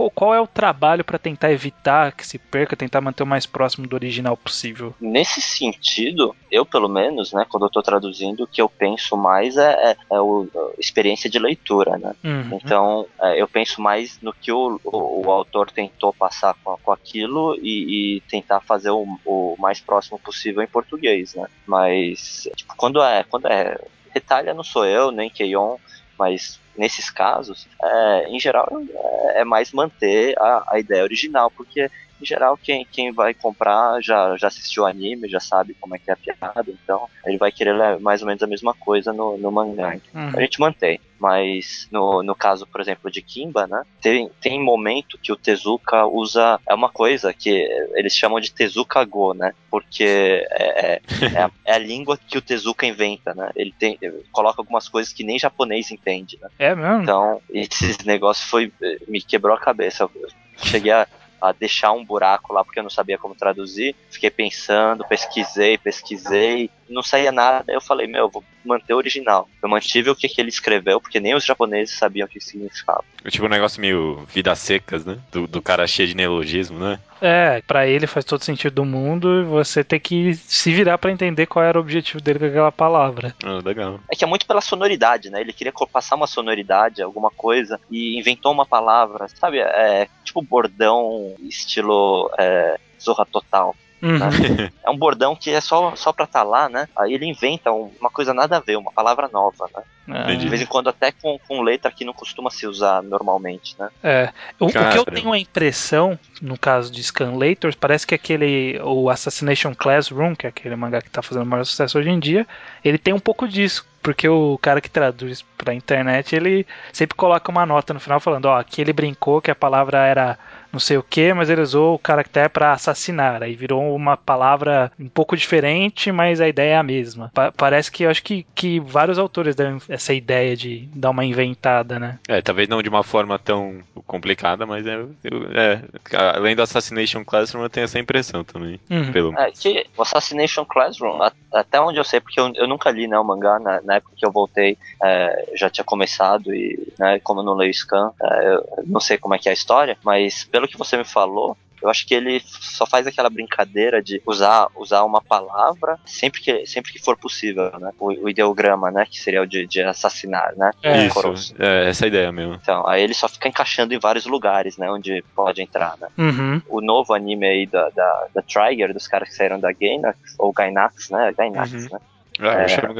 Qual- qual é o trabalho para tentar evitar que se perca, tentar manter o mais próximo do original possível? nesse sentido, eu pelo menos, né? Quando eu tô traduzindo, o que eu penso mais é, é, é o, a experiência de leitura, né? Uhum. Então, é, eu penso mais no que o, o, o autor tentou passar com, com aquilo e, e tentar fazer o, o mais próximo possível em português, né? Mas, tipo, quando é, quando é retalha, não sou eu, nem Keion, mas nesses casos, é, em geral, é, é mais manter a, a ideia original, porque em geral, quem, quem vai comprar já, já assistiu o anime, já sabe como é que é a piada, então ele vai querer ler mais ou menos a mesma coisa no, no mangá. Uhum. A gente mantém. Mas no, no caso, por exemplo, de Kimba, né? Tem, tem momento que o Tezuka usa. É uma coisa que eles chamam de Tezuka Go, né? Porque é, é, é a, é a língua que o Tezuka inventa, né? Ele tem, ele coloca algumas coisas que nem japonês entende, né? É mesmo? Então, esses negócios foi. me quebrou a cabeça. Eu cheguei a, a deixar um buraco lá porque eu não sabia como traduzir. Fiquei pensando, pesquisei, pesquisei, não saía nada. Eu falei, meu, eu vou manter o original. Eu mantive o que, que ele escreveu, porque nem os japoneses sabiam o que significava. Tipo um negócio meio vidas secas, né? Do, do cara cheio de neologismo, né? É, pra ele faz todo sentido do mundo e você tem que se virar pra entender qual era o objetivo dele com aquela palavra. Ah, legal. É que é muito pela sonoridade, né? Ele queria passar uma sonoridade, alguma coisa, e inventou uma palavra, sabe? É tipo bordão estilo é, Zorra Total. Uhum. É um bordão que é só, só pra tá lá, né? Aí ele inventa um- uma coisa nada a ver, uma palavra nova, né? Ah. De vez em quando até com, com letra que não costuma se usar normalmente, né? É. O, o que eu tenho a impressão, no caso de Scanlators, parece que aquele. O Assassination Classroom, que é aquele mangá que tá fazendo maior sucesso hoje em dia, ele tem um pouco disso. Porque o cara que traduz pra internet, ele sempre coloca uma nota no final falando, ó, aqui ele brincou que a palavra era não sei o que, mas ele usou o caractere para assassinar. Aí virou uma palavra um pouco diferente, mas a ideia é a mesma. Pa parece que eu acho que, que vários autores deram essa ideia de dar uma inventada, né? É, talvez não de uma forma tão complicada, mas é, é além do Assassination Classroom, eu tenho essa impressão também. Uhum. Pelo... É, que o Assassination Classroom, até onde eu sei, porque eu, eu nunca li né, o mangá, na, na época que eu voltei, é, já tinha começado e, né, como eu não leio Scan, é, eu não sei como é que é a história, mas pelo que você me falou, eu acho que ele só faz aquela brincadeira de usar, usar uma palavra sempre que, sempre que for possível, né? O, o ideograma, né? Que seria o de, de assassinar, né? É, Isso, é essa ideia mesmo. Então, aí ele só fica encaixando em vários lugares, né? Onde pode entrar, né? Uhum. O novo anime aí da, da, da Trigger, dos caras que saíram da Gainax, ou Gainax, né? Gainax, Uhum. né? Ah, É. eu chamo.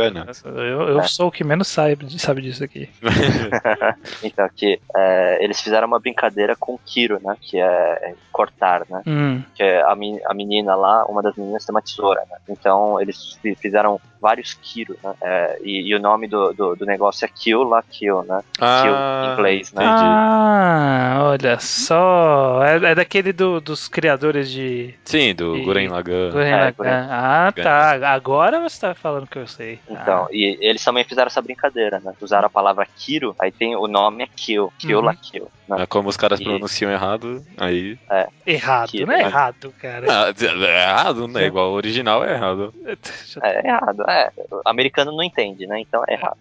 Eu, eu É. sou o que menos sabe, sabe disso aqui. Então, que é, eles fizeram uma brincadeira com o Kiro, né? Que é cortar, né? Hum, que é a, men- a menina lá, uma das meninas tem uma tesoura, né? Então eles fi- fizeram vários Kiro, né? É, e, e o nome do, do, do negócio é Kill La Kill, né? Kill em inglês, né? Ah, olha só. É, é daquele do- dos criadores de. Sim, do E- Guren Lagan. Gurren É, Lagann. Gurren. Ah, tá. Agora você tá falando que eu sei. Então, e eles também fizeram essa brincadeira, né? Usaram a palavra Kiro, aí tem o nome é Kill, Kill Uhum. La Kill, né? É como os caras E- pronunciam errado, aí. Ah, errado, Que- não é né? errado, cara. Ah, é errado, né? Igual o original é errado. Já- É errado, é. Americano não entende, né? Então é errado.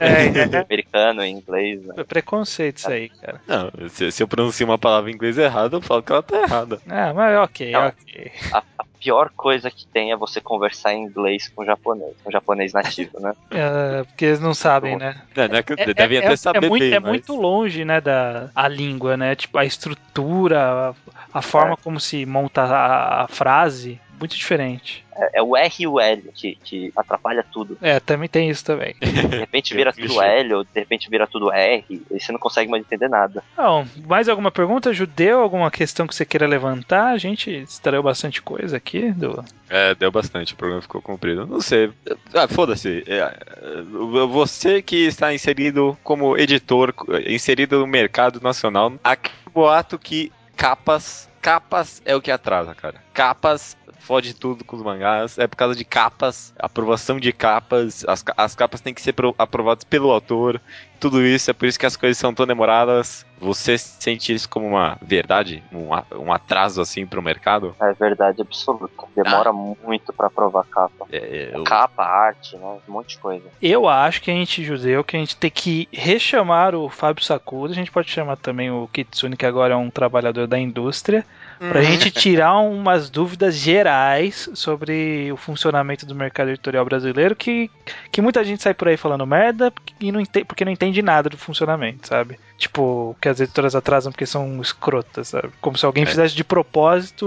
É, é, Americano, em inglês, né? é preconceito isso aí, cara. Não, se, se eu pronuncio uma palavra em inglês errada, eu falo que ela tá errada. Ah, mas ok, Não. ok. A, a pior coisa que tem é você conversar em inglês com japonês, com japonês nativo, né? É, porque eles não sabem, né? É, não é que É, devem é- até é- saber é muito, bem, é mas- muito longe, né, da a língua, né? Tipo, a estrutura, a, a forma É. como se monta a, a frase, muito diferente. É, é o R e o L que, que atrapalha tudo. É, também tem isso também. De repente vira tudo Clichê. L, ou de repente vira tudo R, e você não consegue mais entender nada. Bom, mais alguma pergunta, Judeu? Alguma questão que você queira levantar? A gente extraiu bastante coisa aqui do. É, deu bastante, o programa ficou comprido. Não sei. Ah, foda-se. É, é, você que está inserido como editor, inserido no mercado nacional, aqui boato que capas. Capas é o que atrasa, cara. Capas fode tudo com os mangás. É por causa de capas, aprovação de capas. As, as capas têm que ser pro- aprovadas pelo autor. Tudo isso, é por isso que as coisas são tão demoradas. Você sente isso como uma verdade? Um, um atraso assim pro mercado? É verdade absoluta. Demora muito pra aprovar capa. É, eu- Capa, arte, né? Um monte de coisa. Eu acho que a gente, Judeu, que a gente tem que rechamar o Fábio Sakuda. A gente pode chamar também o Kitsune, que agora é um trabalhador da indústria. Pra gente tirar umas dúvidas gerais sobre o funcionamento do mercado editorial brasileiro, que, que muita gente sai por aí falando merda e não porque não entende nada do funcionamento, sabe? Tipo, que as editoras atrasam porque são escrotas, sabe? Como se alguém É. fizesse de propósito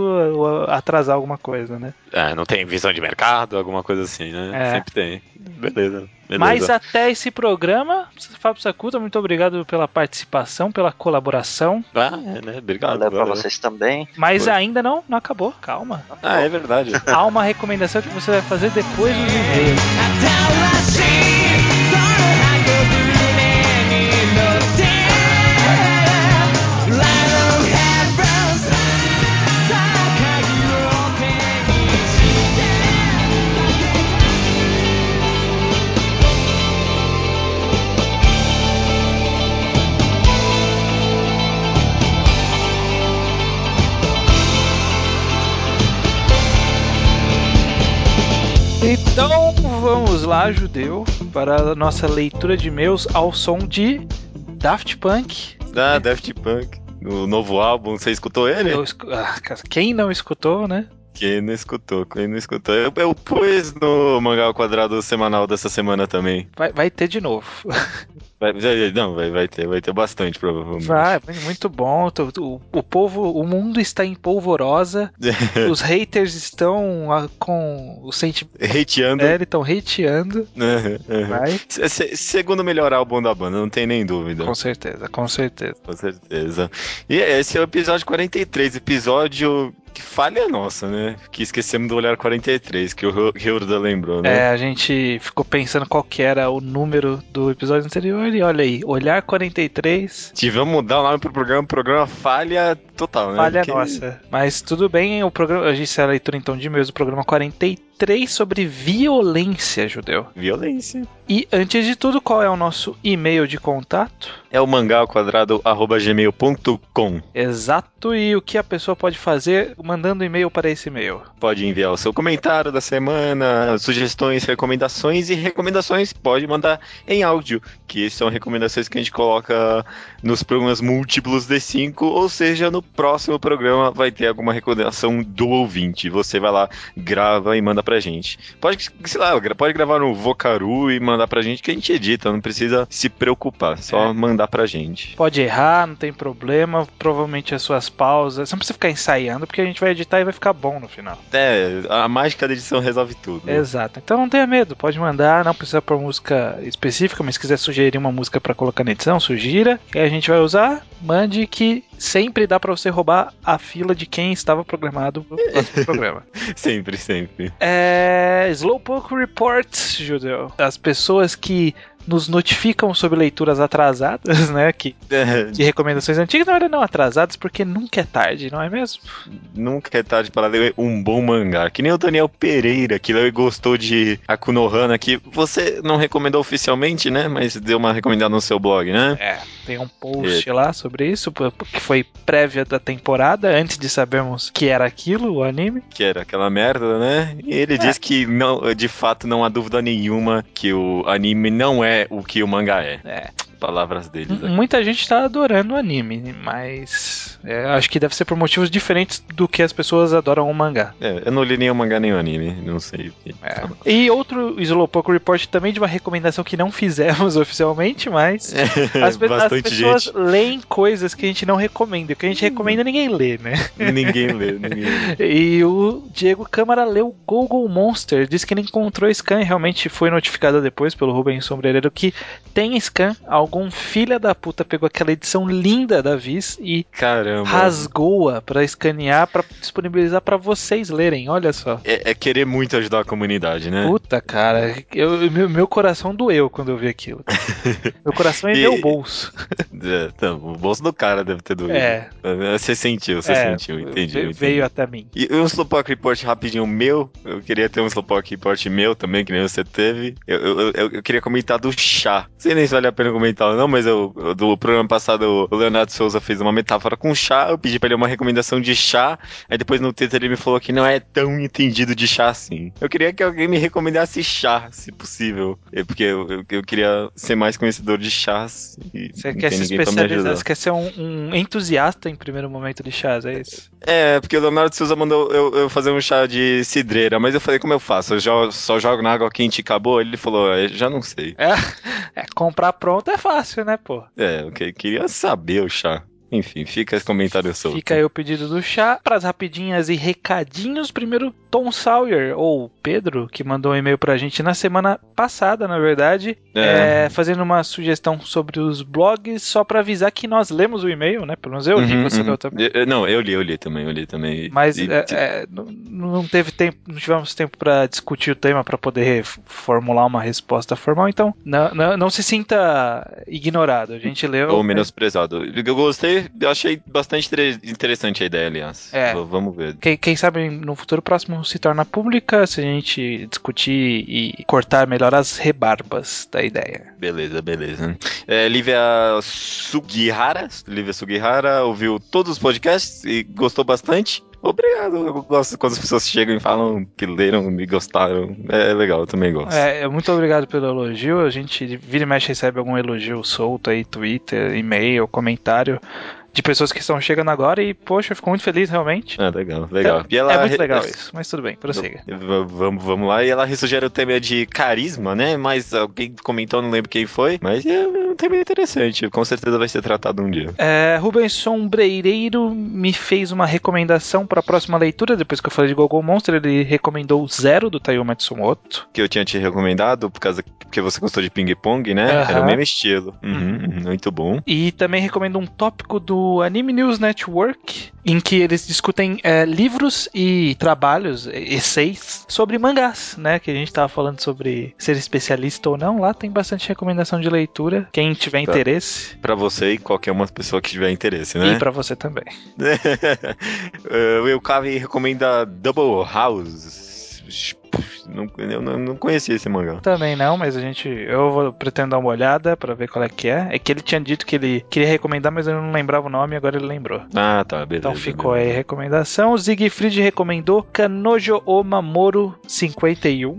atrasar alguma coisa, né? É, não tem visão de mercado, alguma coisa assim, né? É. Sempre tem. Beleza. beleza. Mas até esse programa, Fábio Sakuda, muito obrigado pela participação, pela colaboração. Ah, é, né? Obrigado. Valeu pra vocês também. Mas Foi. ainda não, não acabou, calma. Ah, é verdade. Há uma recomendação que você vai fazer depois dos e-mails. Então vamos lá, judeu, para a nossa leitura de e-mails ao som de Daft Punk. Ah, Daft Punk. O novo álbum, você escutou ele? Eu ah, quem não escutou, né? Quem não escutou, quem não escutou. Eu, eu pus no Mangá ao Quadrado semanal dessa semana também. Vai, vai ter de novo. Vai, não, vai, vai ter, vai ter bastante, provavelmente. Vai, muito bom. Tu- O, povo, o mundo está em polvorosa. Os haters estão ah, com o sentimento. Hateando. É, estão hateando. Vai. Se- se- Segundo melhor álbum da banda, não tem nem dúvida. Com certeza, com certeza. Com certeza. E esse é o episódio 43, episódio que falha nossa, né? Que esquecemos do olhar 43, que o Hilda lembrou, né? É, a gente ficou pensando qual que era o número do episódio anterior e olha aí, olhar 43, Tivemos mudar o nome pro programa, programa falha total, né? falha Porque- nossa. Mas tudo bem, o programa, a gente é a leitura então de e-mails do programa 43 sobre violência, judeu. Violência. E antes de tudo, qual é o nosso e-mail de contato? É o mangá ao quadrado arroba gmail.com. Exato, e o que a pessoa pode fazer mandando e-mail para esse e-mail? Pode enviar o seu comentário da semana, sugestões, recomendações e recomendações pode mandar em áudio, que são recomendações que a gente coloca nos programas múltiplos D5, ou seja, no próximo programa vai ter alguma recomendação do ouvinte. Você vai lá, grava e manda pra gente. Pode, sei lá, pode gravar no Vocaru e mandar pra gente que a gente edita, não precisa se preocupar, só É. mandar pra gente. Pode errar, não tem problema. Provavelmente as suas pausas. Você não precisa ficar ensaiando, porque a gente vai editar e vai ficar bom no final. É, a mágica da edição resolve tudo. Exato. Então não tenha medo, pode mandar. Não precisa por música específica, mas se quiser sugerir uma música pra colocar na edição, sugira. E a gente vai usar. Mande que sempre dá pra você roubar a fila de quem estava programado pro próximo programa. Sempre, sempre. É. Slowpoke Reports, Judeu. As pessoas que nos notificam sobre leituras atrasadas, né? Que, É, de recomendações antigas, na verdade não atrasadas, porque nunca é tarde, não é mesmo? Nunca é tarde para ler um bom mangá. Que nem o Daniel Pereira, que leu e gostou de Akunohana, que você não recomendou oficialmente, né? Mas deu uma recomendada no seu blog, né? É, tem um post lá sobre isso, que foi prévia da temporada, antes de sabermos que era aquilo, o anime. Que era aquela merda, né? E ele É. diz que não, de fato não há dúvida nenhuma que o anime não é o que o mangá é. É. Palavras deles. M- Muita gente tá adorando o anime, mas é, acho que deve ser por motivos diferentes do que as pessoas adoram o mangá. É, eu não li nem o mangá nem o anime, não sei. o que- É. E outro Slowpoke Report também de uma recomendação que não fizemos oficialmente, mas as, pe- as Bastante pessoas gente. leem coisas que a gente não recomenda. O que a gente recomenda ninguém lê, né? ninguém lê, ninguém lê. E o Diego Câmara leu Google Monster, disse que ele encontrou scan e realmente foi notificado depois pelo Rubens Sombreiro que tem scan. Algum filha da puta pegou aquela edição linda da Viz e rasgou-a pra escanear, pra disponibilizar pra vocês lerem. Olha só. É, é querer muito ajudar a comunidade, né? Puta, cara, eu, meu, meu coração doeu quando eu vi aquilo. meu coração e, E- meu bolso. É, então, o bolso do cara deve ter doído. É. Você sentiu, você É, sentiu, entendi. ve- entendi. Veio até mim. E um Slowpoke Report rapidinho meu, eu queria ter um Slowpoke Report meu também, que nem você teve. Eu, eu, eu- eu queria comentar do chá. Não sei nem se vale a pena comentar ou não, mas eu, do programa passado o Leonardo Souza fez uma metáfora com chá, eu pedi pra ele uma recomendação de chá, aí depois no Twitter ele me falou que não é tão entendido de chá assim. Eu queria que alguém me recomendasse chá, se possível, porque eu, eu, eu queria ser mais conhecedor de chás. E Você quer se especializar, você quer ser um, um entusiasta em primeiro momento de chás, é isso? É, porque o Leonardo Souza mandou eu, eu fazer um chá de cidreira, mas eu falei, como eu faço? Eu só jogo na água quente e acabou? Ele falou, "É, já não sei. É, é, comprar pronto é fácil, né, pô? É, eu que- queria saber o chá. Enfim, fica esse comentário solto. Fica aí o pedido do chá. Para as rapidinhas e recadinhos, primeiro Tom Sawyer, ou Pedro, que mandou um e-mail pra gente na semana passada, na verdade, É. é, fazendo uma sugestão sobre os blogs, só pra avisar que nós lemos o e-mail, né? Pelo menos eu li, Uhum, você uhum. leu também. Eu- não, eu li, eu li também, eu li também. Mas E- é, é, não, não teve tempo, não tivemos tempo pra discutir o tema pra poder formular uma resposta formal, então não, não, não se sinta ignorado. A gente leu. Ou menosprezado. Eu gostei, eu achei bastante inter- interessante a ideia, aliás. É. Vamos ver. Quem, quem sabe no futuro próximo se torna pública se a gente discutir e cortar melhor as rebarbas da ideia. Beleza, beleza. É, Lívia Sugihara, Lívia Sugihara ouviu todos os podcasts e gostou bastante. Obrigado, eu gosto quando as pessoas chegam e falam que leram e gostaram. É legal, eu também gosto. É, muito obrigado pelo elogio. A gente vira e mexe recebe algum elogio solto aí, Twitter, e-mail, comentário de pessoas que estão chegando agora e, poxa, eu fico muito feliz realmente. Ah, legal, legal. É, E ela é muito legal isso, mas tudo bem, prossiga. Vamos, vamos lá. E ela ressugere o tema de carisma, né? Mas alguém comentou, não lembro quem foi. Mas é um tema interessante. Com certeza vai ser tratado um dia. É, Rubens Sombreireiro me fez uma recomendação para a próxima leitura. Depois que eu falei de Google Monster, ele recomendou o Zero do Taiyo Matsumoto. Que eu tinha te recomendado, por causa porque você gostou de ping-pong, né? Era o mesmo estilo. Uhum, uhum, muito bom. E também recomendo um tópico do Anime News Network, em que eles discutem é, livros e trabalhos, essays, sobre mangás, né? Que a gente tava falando sobre ser especialista ou não. Lá tem bastante recomendação de leitura. Quem tiver Tá. interesse. Pra você e qualquer uma pessoa que tiver interesse, né? E pra você também. Eh, o Eukavi recomenda Double House. Não, eu não, conhecia esse mangá. Também não, mas a gente. Eu vou pretendo dar uma olhada pra ver qual é que é. É que ele tinha dito que ele queria recomendar, mas eu não lembrava o nome, agora ele lembrou. Ah, tá, beleza. Então ficou aí beleza. a recomendação. O Siegfried recomendou Kanojo o Mamoru 51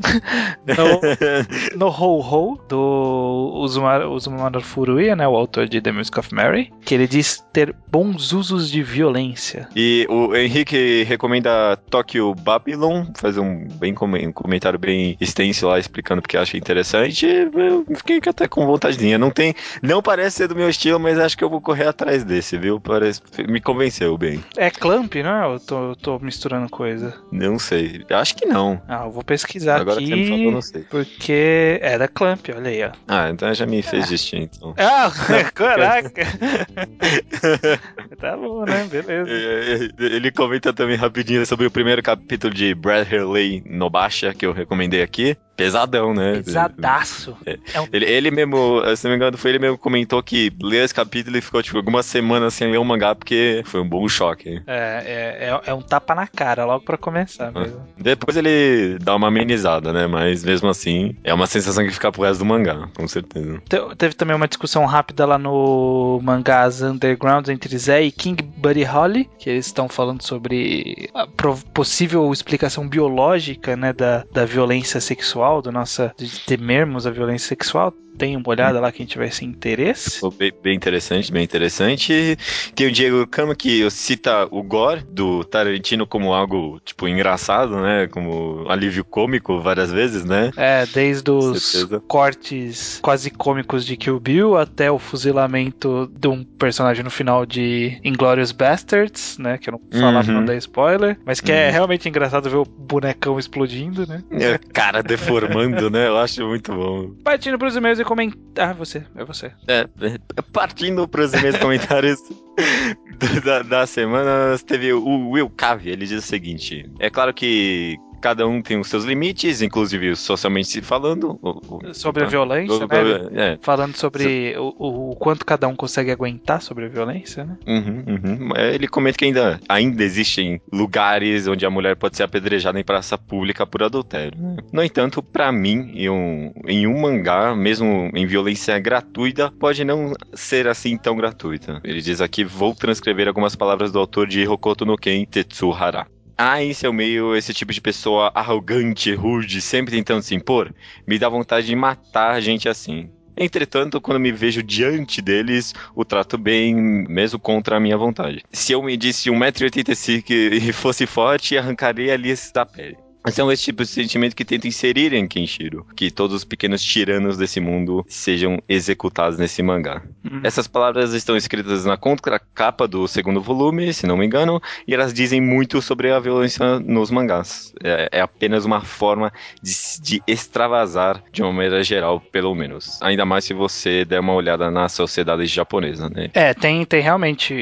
no, no Ho Ho do Uzumar, Uzumaru Furuya, né, o autor de The Music of Mary, que ele diz ter bons usos de violência. E o Henrique recomenda Tokyo Babylon, faz um, bem um comentário bem extenso lá explicando porque acha interessante. Eu fiquei até com vontadezinha. Não tem, não parece ser do meu estilo, mas acho que eu vou correr atrás desse, viu? Parece, me convenceu bem. É Clamp, não é? Eu tô, tô misturando coisa. Não sei, acho que não. Ah, eu vou pesquisar Agora que aqui. você me falou, não sei. Porque é da Clamp, olha aí, ó. Ah, então já me fez desistir, então. Ah, caraca! tá bom, né? Beleza. É, Ele comenta também rapidinho sobre o primeiro capítulo de Brad Hurley no Baixa, que eu recomendei aqui. Pesadão, né? Pesadaço. É um Ele, ele mesmo, se não me engano, foi ele mesmo que comentou que leu esse capítulo e ficou, tipo, algumas semanas sem ler o mangá, porque foi um bom choque. É, é, é, é um tapa na cara, logo pra começar mesmo. Depois ele dá uma amenizada, né? Mas mesmo assim, é uma sensação que fica pro resto do mangá, com certeza. Te- Teve também uma discussão rápida lá no Mangás Underground entre Zé e King Buddy Holly, que eles estão falando sobre a possível explicação biológica né, da, da violência sexual, do nossa, de temermos a violência sexual. Tem uma olhada lá quem tiver esse interesse. Bem, bem interessante, bem interessante. Tem o Diego Cama que cita o gore do Tarantino como algo, tipo, engraçado, né? Como alívio cômico várias vezes, né? É, desde os cortes quase cômicos de Kill Bill até o fuzilamento de um personagem no final de Inglourious Bastards, né? Que eu não vou falar pra Uhum. não dar spoiler, mas que é Uhum. realmente engraçado ver o bonecão explodindo, né? É, Cara deformando, né? Eu acho muito bom. Partindo pros e-mails e comentar. Ah, você, é você. É, é, partindo para os meus comentários da, da semana, teve o Will Cave, ele diz o seguinte: é claro que cada um tem os seus limites, inclusive socialmente falando. o- o- Sobre a tá? violência, o- né? É, Falando sobre o, quanto cada um consegue aguentar sobre a violência, né? Uhum, uhum. É, Ele comenta que ainda, ainda existem lugares onde a mulher pode ser apedrejada em praça pública por adultério. né? No entanto, pra mim, em um, em um mangá, mesmo em violência gratuita, pode não ser assim tão gratuita. Ele diz aqui, vou transcrever algumas palavras do autor de Hokoto no Ken Tetsuhara. Ah, em seu meio, esse tipo de pessoa arrogante, rude, sempre tentando se impor, me dá vontade de matar gente assim. Entretanto, quando me vejo diante deles, o trato bem, mesmo contra a minha vontade. Se eu medisse 1,85m e fosse forte, arrancaria ali da pele. São esse tipo de sentimento que tento inserir em Kenshiro, que todos os pequenos tiranos desse mundo sejam executados nesse mangá. Hum. Essas palavras estão escritas na contracapa do segundo volume, se não me engano, e elas dizem muito sobre a violência nos mangás. É, é apenas uma forma de, de extravasar de uma maneira geral, pelo menos. Ainda mais se você der uma olhada na sociedade japonesa, né? É, tem, tem realmente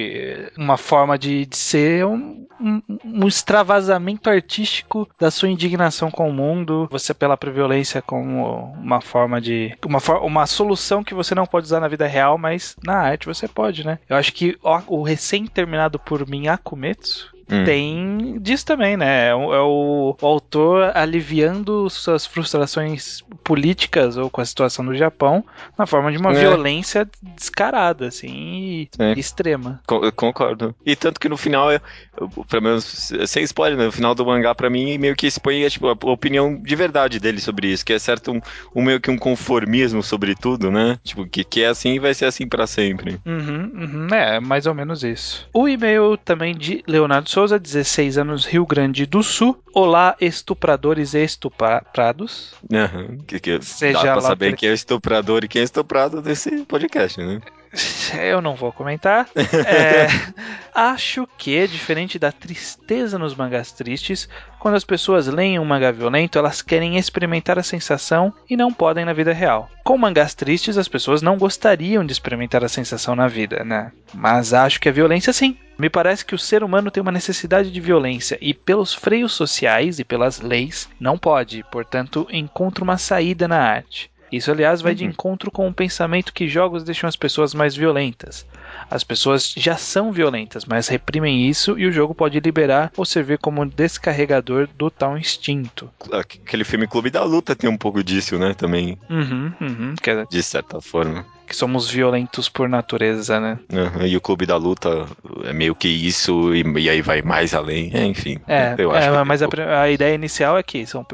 uma forma de, de ser um, um, um extravasamento artístico da sua indignação com o mundo, você pela violência como uma forma de. Uma, for- uma solução que você não pode usar na vida real, mas na arte você pode, né? Eu acho que o, o recém-terminado por mim, Akumetsu, Hum. tem disso também, né? É o, é o- o autor aliviando suas frustrações políticas ou com a situação do Japão na forma de uma É. violência descarada, assim, e É. extrema. Eu concordo. E tanto que no final, eu, eu, pelo menos, sem spoiler, né? no final do mangá, pra mim, meio que expõe tipo, a opinião de verdade dele sobre isso, que é certo um, um meio que um conformismo sobre tudo, né? Tipo, que, que é assim e vai ser assim pra sempre. Uhum, uhum, é, mais ou menos isso. O e-mail também de Leonardo Souza, 16 anos, Rio Grande do Sul. Olá, estupradores e estuprados. Aham. Que, que Seja dá pra saber per- quem é estuprador e quem é estuprado desse podcast, né? Eu não vou comentar. É, acho que, diferente da tristeza nos mangás tristes, quando as pessoas leem um mangá violento, elas querem experimentar a sensação e não podem na vida real. Com mangás tristes, as pessoas não gostariam de experimentar a sensação na vida, né? Mas acho que a violência sim. Me parece que o ser humano tem uma necessidade de violência e, pelos freios sociais e pelas leis, não pode, portanto, encontra uma saída na arte. Isso, aliás, vai de encontro com o pensamento que jogos deixam as pessoas mais violentas. As pessoas já são violentas, mas reprimem isso e o jogo pode liberar ou servir como descarregador do tal instinto. Aquele filme Clube da Luta tem um pouco disso, né? Também, Uhum, uhum. Que, de certa forma. Que somos violentos por natureza, né? Aham, E o Clube da Luta é meio que isso, e, e aí vai mais além. É, enfim. É, eu é, acho que- mas a, pri- a ideia inicial é que são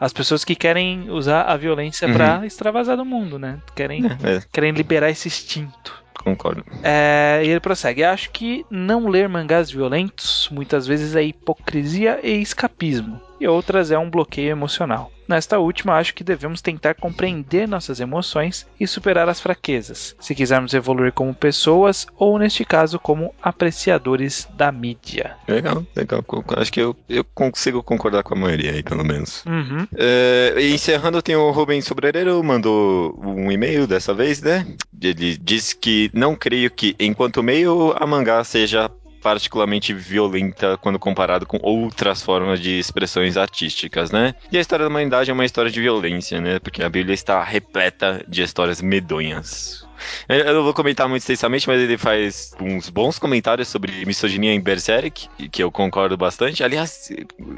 as pessoas que querem usar a violência pra extravasar do mundo, né? Querem, É, querem liberar esse instinto. concordo. É, e ele prossegue. Acho que não ler mangás violentos muitas vezes é hipocrisia e escapismo, e outras é um bloqueio emocional. Nesta última, acho que devemos tentar compreender nossas emoções e superar as fraquezas, se quisermos evoluir como pessoas ou, neste caso, como apreciadores da mídia. Legal, legal. Acho que eu, eu consigo concordar com a maioria aí, pelo menos. Uhum. É, encerrando, tem o Rubens Sobreiro, mandou um e-mail dessa vez, né? Ele diz que não creio que, enquanto meio, a mangá seja particularmente violenta quando comparado com outras formas de expressões artísticas, né? E a história da humanidade é uma história de violência, né? Porque a Bíblia está repleta de histórias medonhas. Eu não vou comentar muito extensamente, mas ele faz uns bons comentários sobre misoginia em Berserk, que eu concordo bastante. Aliás,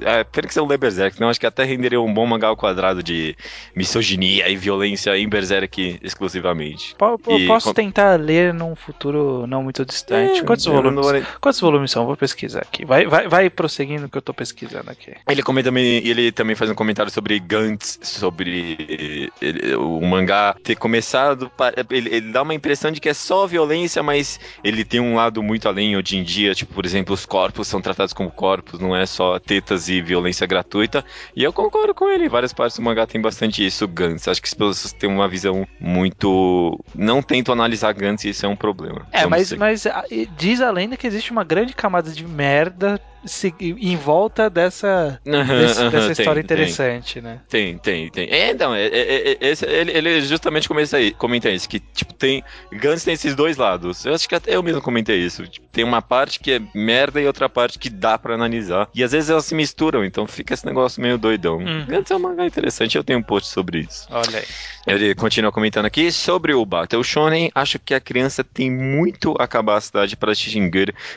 é, pena que você não lê Berserk, não, acho que até renderia um bom mangá ao quadrado de misoginia e violência em Berserk exclusivamente. Po- E posso con- tentar ler num futuro não muito distante. É, Quantos volumes? vou Quantos volumes são? Vou pesquisar aqui. Vai, vai, vai prosseguindo que eu tô pesquisando aqui. Ele comenta também, ele também faz um comentário sobre Gantz, sobre ele- o mangá ter começado. pa- Ele, ele dá uma impressão de que é só violência, mas ele tem um lado muito além hoje em dia. Tipo, por exemplo, os corpos são tratados como corpos, não é só tetas e violência gratuita. E eu concordo com ele. Várias partes do mangá tem bastante isso, Gantz. Acho que as pessoas têm uma visão muito. Não tentam analisar Gantz e isso é um problema. É, Vamos mas, mas ah, diz a lenda que existe uma grande camada de merda se- em volta dessa, desse- dessa tem, história tem. interessante, né? Tem, tem, tem. É, então, é, é- é- esse- ele, ele justamente comenta, aí, comenta isso, que, tipo, tem. Gantz tem esses dois lados. Eu acho que até eu mesmo comentei isso. Tipo, tem uma parte que é merda e outra parte que dá pra analisar. E às vezes elas se misturam, então fica esse negócio meio doidão. Uhum. Gantz é um mangá interessante, eu tenho um post sobre isso. Olha aí. Ele continua comentando aqui sobre o Battle Shonen. Acho que a criança tem muito a capacidade para xingar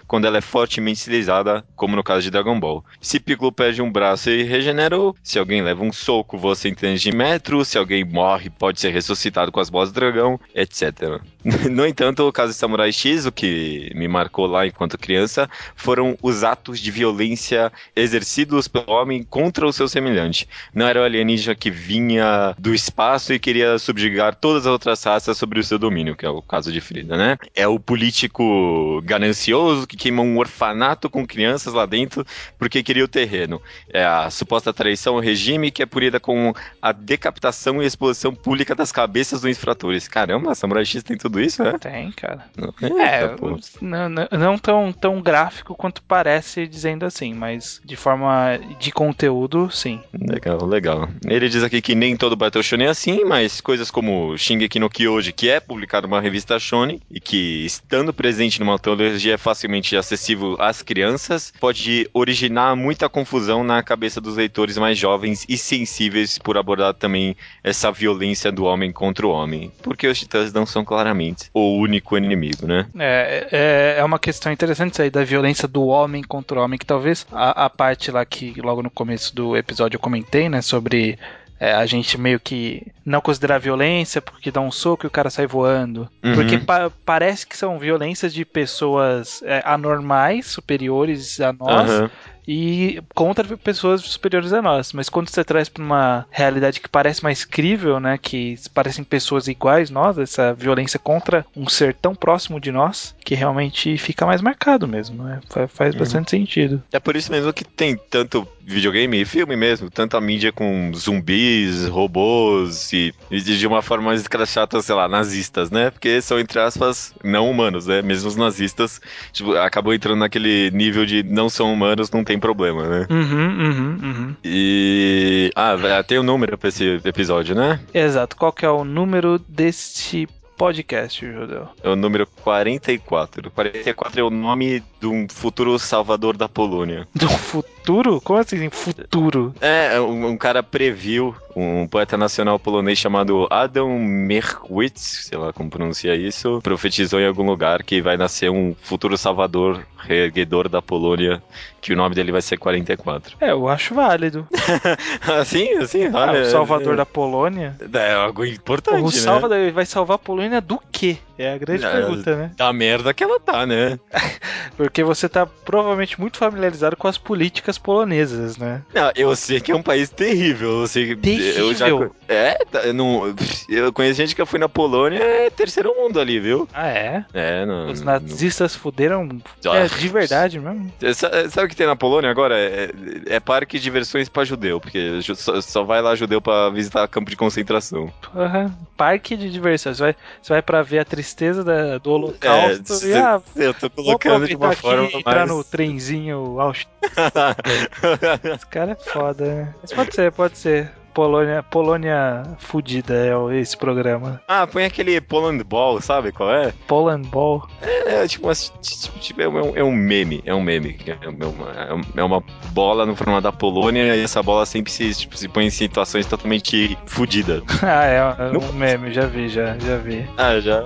quando ela é fortemente estilizada, como no caso de Dragon Ball. Se Piccolo perde um braço e regenerou, se alguém leva um soco, você entende de metro, se alguém morre, pode ser ressuscitado com as bolas do dragão, etc. No entanto, o caso de Samurai X, o que me marcou lá enquanto criança, foram os atos de violência exercidos pelo homem contra o seu semelhante. Não era o alienígena que vinha do espaço e queria subjugar todas as outras raças sobre o seu domínio, que é o caso de Frida, né? É o político ganancioso que queima um orfanato com crianças lá dentro porque queria o terreno. É a suposta traição ao regime que é punida com a decapitação e exposição pública das cabeças dos infratores. Caramba, Samurai X tem tudo isso, né? Tem, cara. É, É, pô. não, não- não tão, tão gráfico quanto parece dizendo assim, mas de forma de conteúdo, sim. Legal, legal. Ele diz aqui que nem todo Battle Shonen é assim, mas coisas como Shingeki no Kyoji, que é publicado numa revista Shonen e que, estando presente numa antologia facilmente acessível às crianças, pode originar muita confusão na cabeça dos leitores mais jovens e sensíveis por abordar também essa violência do homem contra o homem. Porque os titãs não são claramente o único inimigo, né? É, é, é uma questão interessante isso aí da violência do homem contra o homem, que talvez a, a parte lá que logo no começo do episódio eu comentei, né, sobre é, a gente meio que não considerar violência porque dá um soco e o cara sai voando. Uhum. Porque pa- parece que são violências de pessoas é, anormais, superiores a nós, Aham. E contra pessoas superiores a nós. Mas quando você traz pra uma realidade que parece mais crível, né, que parecem pessoas iguais nós, essa violência contra um ser tão próximo de nós, que realmente fica mais marcado mesmo, né? Fa- Faz bastante sentido. É por isso mesmo que tem tanto videogame e filme mesmo, tanta mídia com zumbis, robôs e, e de uma forma mais escrachata, sei lá, nazistas, né? Porque são, entre aspas, não humanos, né? Mesmo os nazistas tipo, acabam entrando naquele nível de não são humanos, não tem problema, né? Uhum, uhum, uhum. E. Ah, vé- tem o um número pra esse episódio, né? Exato. Qual que é o número deste podcast, Judeu? É o número 44. 44 é o nome de um futuro salvador da Polônia. Do futuro? Como assim, futuro? É, um, um cara previu, um poeta nacional polonês chamado Adam Mierkiewicz, sei lá como pronuncia isso, profetizou em algum lugar que vai nascer um futuro salvador, reerguedor da Polônia, que o nome dele vai ser 44. É, eu acho válido. assim, assim, Ah, olha. o Salvador da Polônia. É algo importante, o né? Salvador ele vai salvar a Polônia do quê? É a grande É. pergunta, né? Da merda que ela tá, né? Porque você tá provavelmente muito familiarizado com as políticas polonesas, né? Não, eu sei que é um país terrível. Eu sei que eu já Terrível? é, tá, eu não, eu conheço gente que foi na Polônia, é terceiro mundo ali, viu? Ah, é? É, não. Os nazistas fuderam Ah. é, de verdade mesmo. não- Sa- Sabe o que tem na Polônia agora? É, é parque de diversões pra judeu, porque só, só vai lá judeu pra visitar campo de concentração. Porra, parque de diversão. Você vai, você vai pra ver a tristeza da- do holocausto e cê- ah, eu tô colocando de uma aqui forma e entrar mais... no trenzinho Auschwitz. Esse cara é foda, né? Mas pode ser, pode ser. Polônia, Polônia fudida é esse programa. ah, põe aquele Poland Ball, sabe qual é? Poland Ball. É, tipo, uma- tipo, tipo, é, um, é um meme, é um meme. É uma, é uma bola no formato da Polônia e essa bola sempre se, tipo, se põe em situações totalmente fodidas. Ah, é, é Não- um meme, já vi, já, já vi. Ah, já.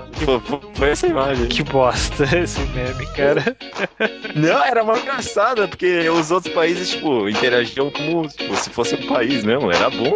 Foi essa imagem. Que bosta esse meme, cara. Não, era uma engraçada, porque os outros países, tipo, interagiam como tipo, se fosse um país mesmo. Era bom.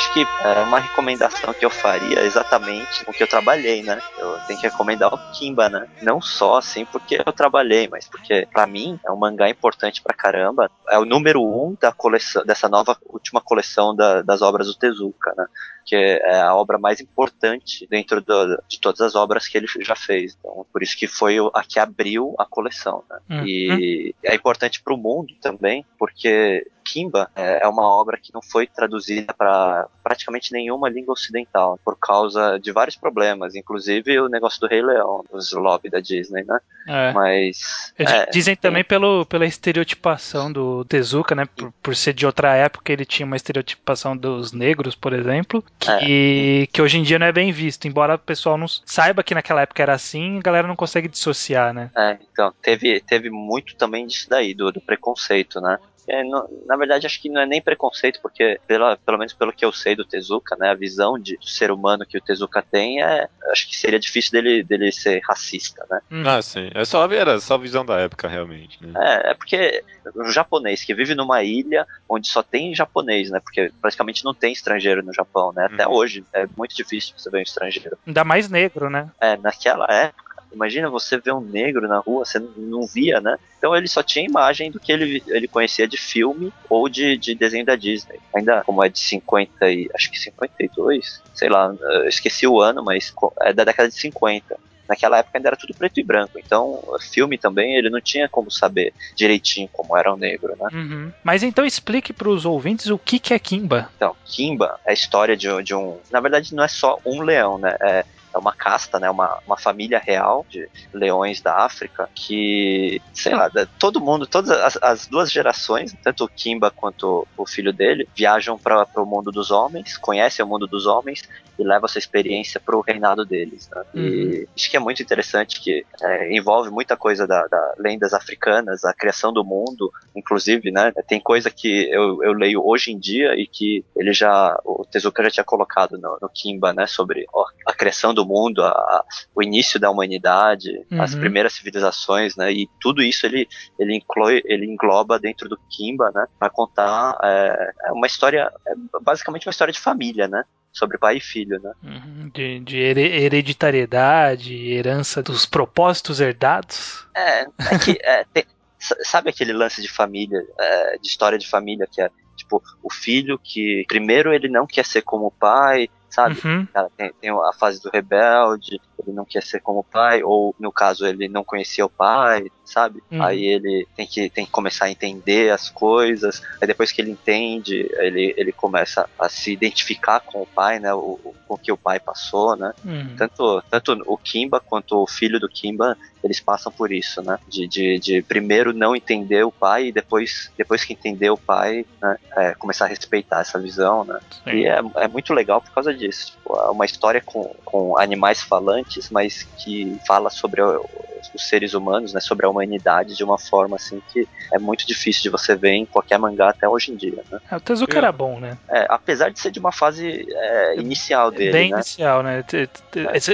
acho que é uma recomendação que eu faria exatamente com que eu trabalhei, né? Eu tenho que recomendar o Kimba, né? Não só assim porque eu trabalhei, mas porque pra mim é um mangá importante pra caramba. É o número um da coleção, dessa nova última coleção da- das obras do Tezuka, né? Que é a obra mais importante dentro do- de todas as obras que ele já fez. Então, por isso que foi a que abriu a coleção, né? Uhum. E é importante para o mundo também, porque Kimba é é uma obra que não foi traduzida para praticamente nenhuma língua ocidental, por causa de vários problemas, inclusive o negócio do Rei Leão, os lobby da Disney, né? É. Mas. É, Dizem também pelo, pela estereotipação do Tezuka, né? Por, por ser de outra época, ele tinha uma estereotipação dos negros, por exemplo, que, que hoje em dia não é bem visto. Embora o pessoal não saiba que naquela época era assim, a galera não consegue dissociar, né? É, então, teve, teve muito também disso daí, do, do preconceito, né? É, no- na verdade, acho que não é nem preconceito, porque, pela, pelo menos pelo que eu sei do Tezuka, né, a visão de do ser humano que o Tezuka tem é. Acho que seria difícil dele, dele ser racista, né? Hum. Ah, sim. É só, era só a visão da época, realmente. Né? É, é porque o japonês que vive numa ilha onde só tem japonês, né? Porque praticamente não tem estrangeiro no Japão, né? Até Uhum. hoje é muito difícil você ver um estrangeiro. Ainda mais negro, né? É, naquela época, imagina você ver um negro na rua, você não- via, né? Então ele só tinha imagem do que ele, ele conhecia de filme ou de, de desenho da Disney. Ainda como é de 50 e. acho que 52, sei lá, eu esqueci o ano, mas é da década de 50. Naquela época ainda era tudo preto e branco, então filme também ele não tinha como saber direitinho como era o negro, né? Uhum. Mas então explique pros ouvintes o que, que é Kimba. Então, Kimba é a história de, um- de um. Na verdade, não é só um leão, né? É, é uma casta, né? Uma, uma família real de leões da África que, sei lá, todo mundo, todas as, as duas gerações, tanto o Kimba quanto o filho dele, viajam para o mundo dos homens, conhecem o mundo dos homens e levam essa experiência para o reinado deles. Né? E acho que é muito interessante que é, envolve muita coisa da, da lendas africanas, a criação do mundo, inclusive, né? Tem coisa que eu, eu leio hoje em dia e que ele já, o Tezuka já tinha colocado no, no Kimba, né? Sobre ó, a criação do mundo, a- o início da humanidade, as Uhum. primeiras civilizações, né? E tudo isso ele, ele, inclui, ele engloba dentro do Kimba, né? Para contar é, é uma história, é basicamente uma história de família, né? Sobre pai e filho, né? Uhum, De, de here- hereditariedade, herança dos propósitos herdados. É, é que é, tem- sa- sabe aquele lance de família, é, de história de família que é tipo o filho que primeiro ele não quer ser como o pai, sabe? Uhum. Cara, tem, tem a fase do rebelde, ele não quer ser como o pai, ou no caso ele não conhecia o pai, sabe? Uhum. Aí ele tem que, tem que começar a entender as coisas, aí depois que ele entende, ele, ele começa a se identificar com o pai, né? O, o- com o que o pai passou, né? Uhum. Tanto, tanto o Kimba quanto o filho do Kimba, eles passam por isso, né? De, de, de primeiro não entender o pai e depois, depois que entender o pai, né? é, começar a respeitar essa visão, né? Sim. E é, é muito legal por causa disso. Tipo, é uma história com, com animais falantes, mas que fala sobre os seres humanos, né? Sobre a humanidade de uma forma assim que é muito difícil de você ver em qualquer mangá até hoje em dia, né? É, O Tezuka era bom, né? É, apesar de ser de uma fase é, inicial dele, Bem né? inicial, né?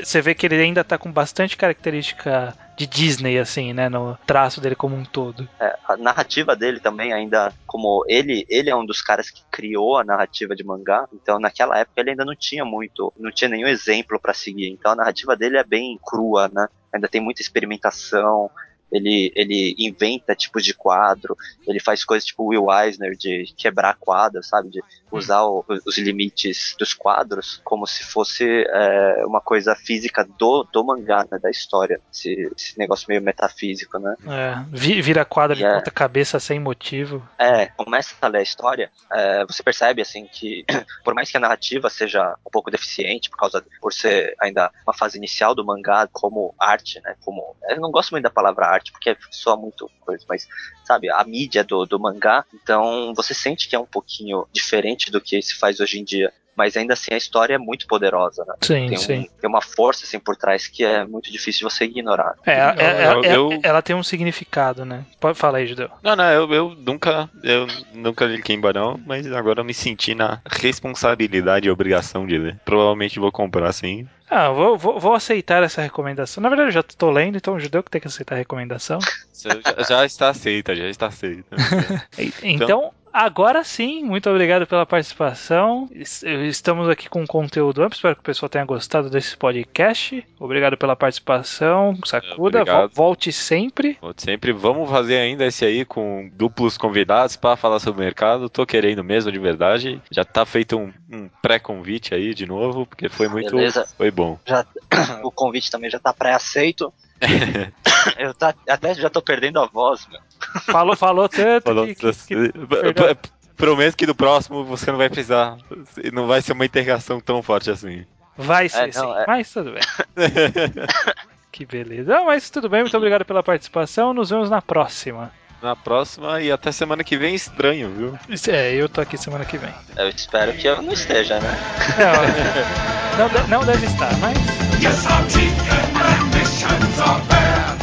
Você vê que ele ainda tá com bastante característica de Disney, assim, né? No traço dele como um todo. É, a narrativa dele também ainda como ele ele é um dos caras que criou a narrativa de mangá então naquela época ele ainda não tinha muito não tinha nenhum exemplo pra seguir então a narrativa dele é bem crua né ainda tem muita experimentação ele, ele inventa tipos de quadro, ele faz coisas tipo Will Eisner de quebrar quadros, sabe? De usar o- os limites dos quadros como se fosse é, uma coisa física do, do mangá, né? Da história. Esse, esse negócio meio metafísico, né? É, vi- vira quadra de Yeah. ponta cabeça sem motivo. É, começa a ler a história, é, você percebe assim que por mais que a narrativa seja um pouco deficiente por causa por ser ainda uma fase inicial do mangá como arte, né? Como eu não gosto muito da palavra arte porque soa muito coisa, mas sabe a mídia do, do mangá, então você sente que é um pouquinho diferente do que se faz hoje em dia. Mas ainda assim a história é muito poderosa, né? Sim, Tem, um- sim. tem uma força assim por trás que é muito difícil de você ignorar. É, é- é- eu- é- eu- ela tem um significado, né? Pode falar aí, Judeu. Não, não, eu, eu nunca, eu nunca li Kimba não, mas agora eu me senti na responsabilidade e obrigação de ler. Provavelmente vou comprar sim. Ah, vou, vou, vou aceitar essa recomendação. Na verdade, eu já tô lendo, então o Judeu que tem que aceitar a recomendação. Já, já está aceita, já está aceita. E- Então, agora sim, muito obrigado pela participação. Es- Estamos aqui com conteúdo amplo, espero que o pessoal tenha gostado desse podcast. Obrigado pela participação, Sakuda. Obrigado. Vol- Volte sempre. Volte sempre vamos fazer ainda esse aí com duplos convidados para falar sobre o mercado. Tô querendo mesmo de verdade. Já tá feito um, um pré-convite aí de novo, porque foi muito. Beleza. Foi bom. o convite também já tá pré-aceito. Eu tá, até já tô perdendo a voz, meu. Falou, falou tanto Falou- que, que- que- P- p- Prometo que no próximo você não vai precisar. Não vai ser uma interrogação tão forte assim. vai ser É, não, sim, é. mas tudo bem. que beleza. Não, mas tudo bem, muito obrigado pela participação. Nos vemos na próxima. Na próxima e até semana que vem, estranho, viu? É, eu tô aqui semana que vem. Eu espero que eu não esteja, né? Não, não, de- não deve estar, mas. Yes, our teeth and ambitions are bad.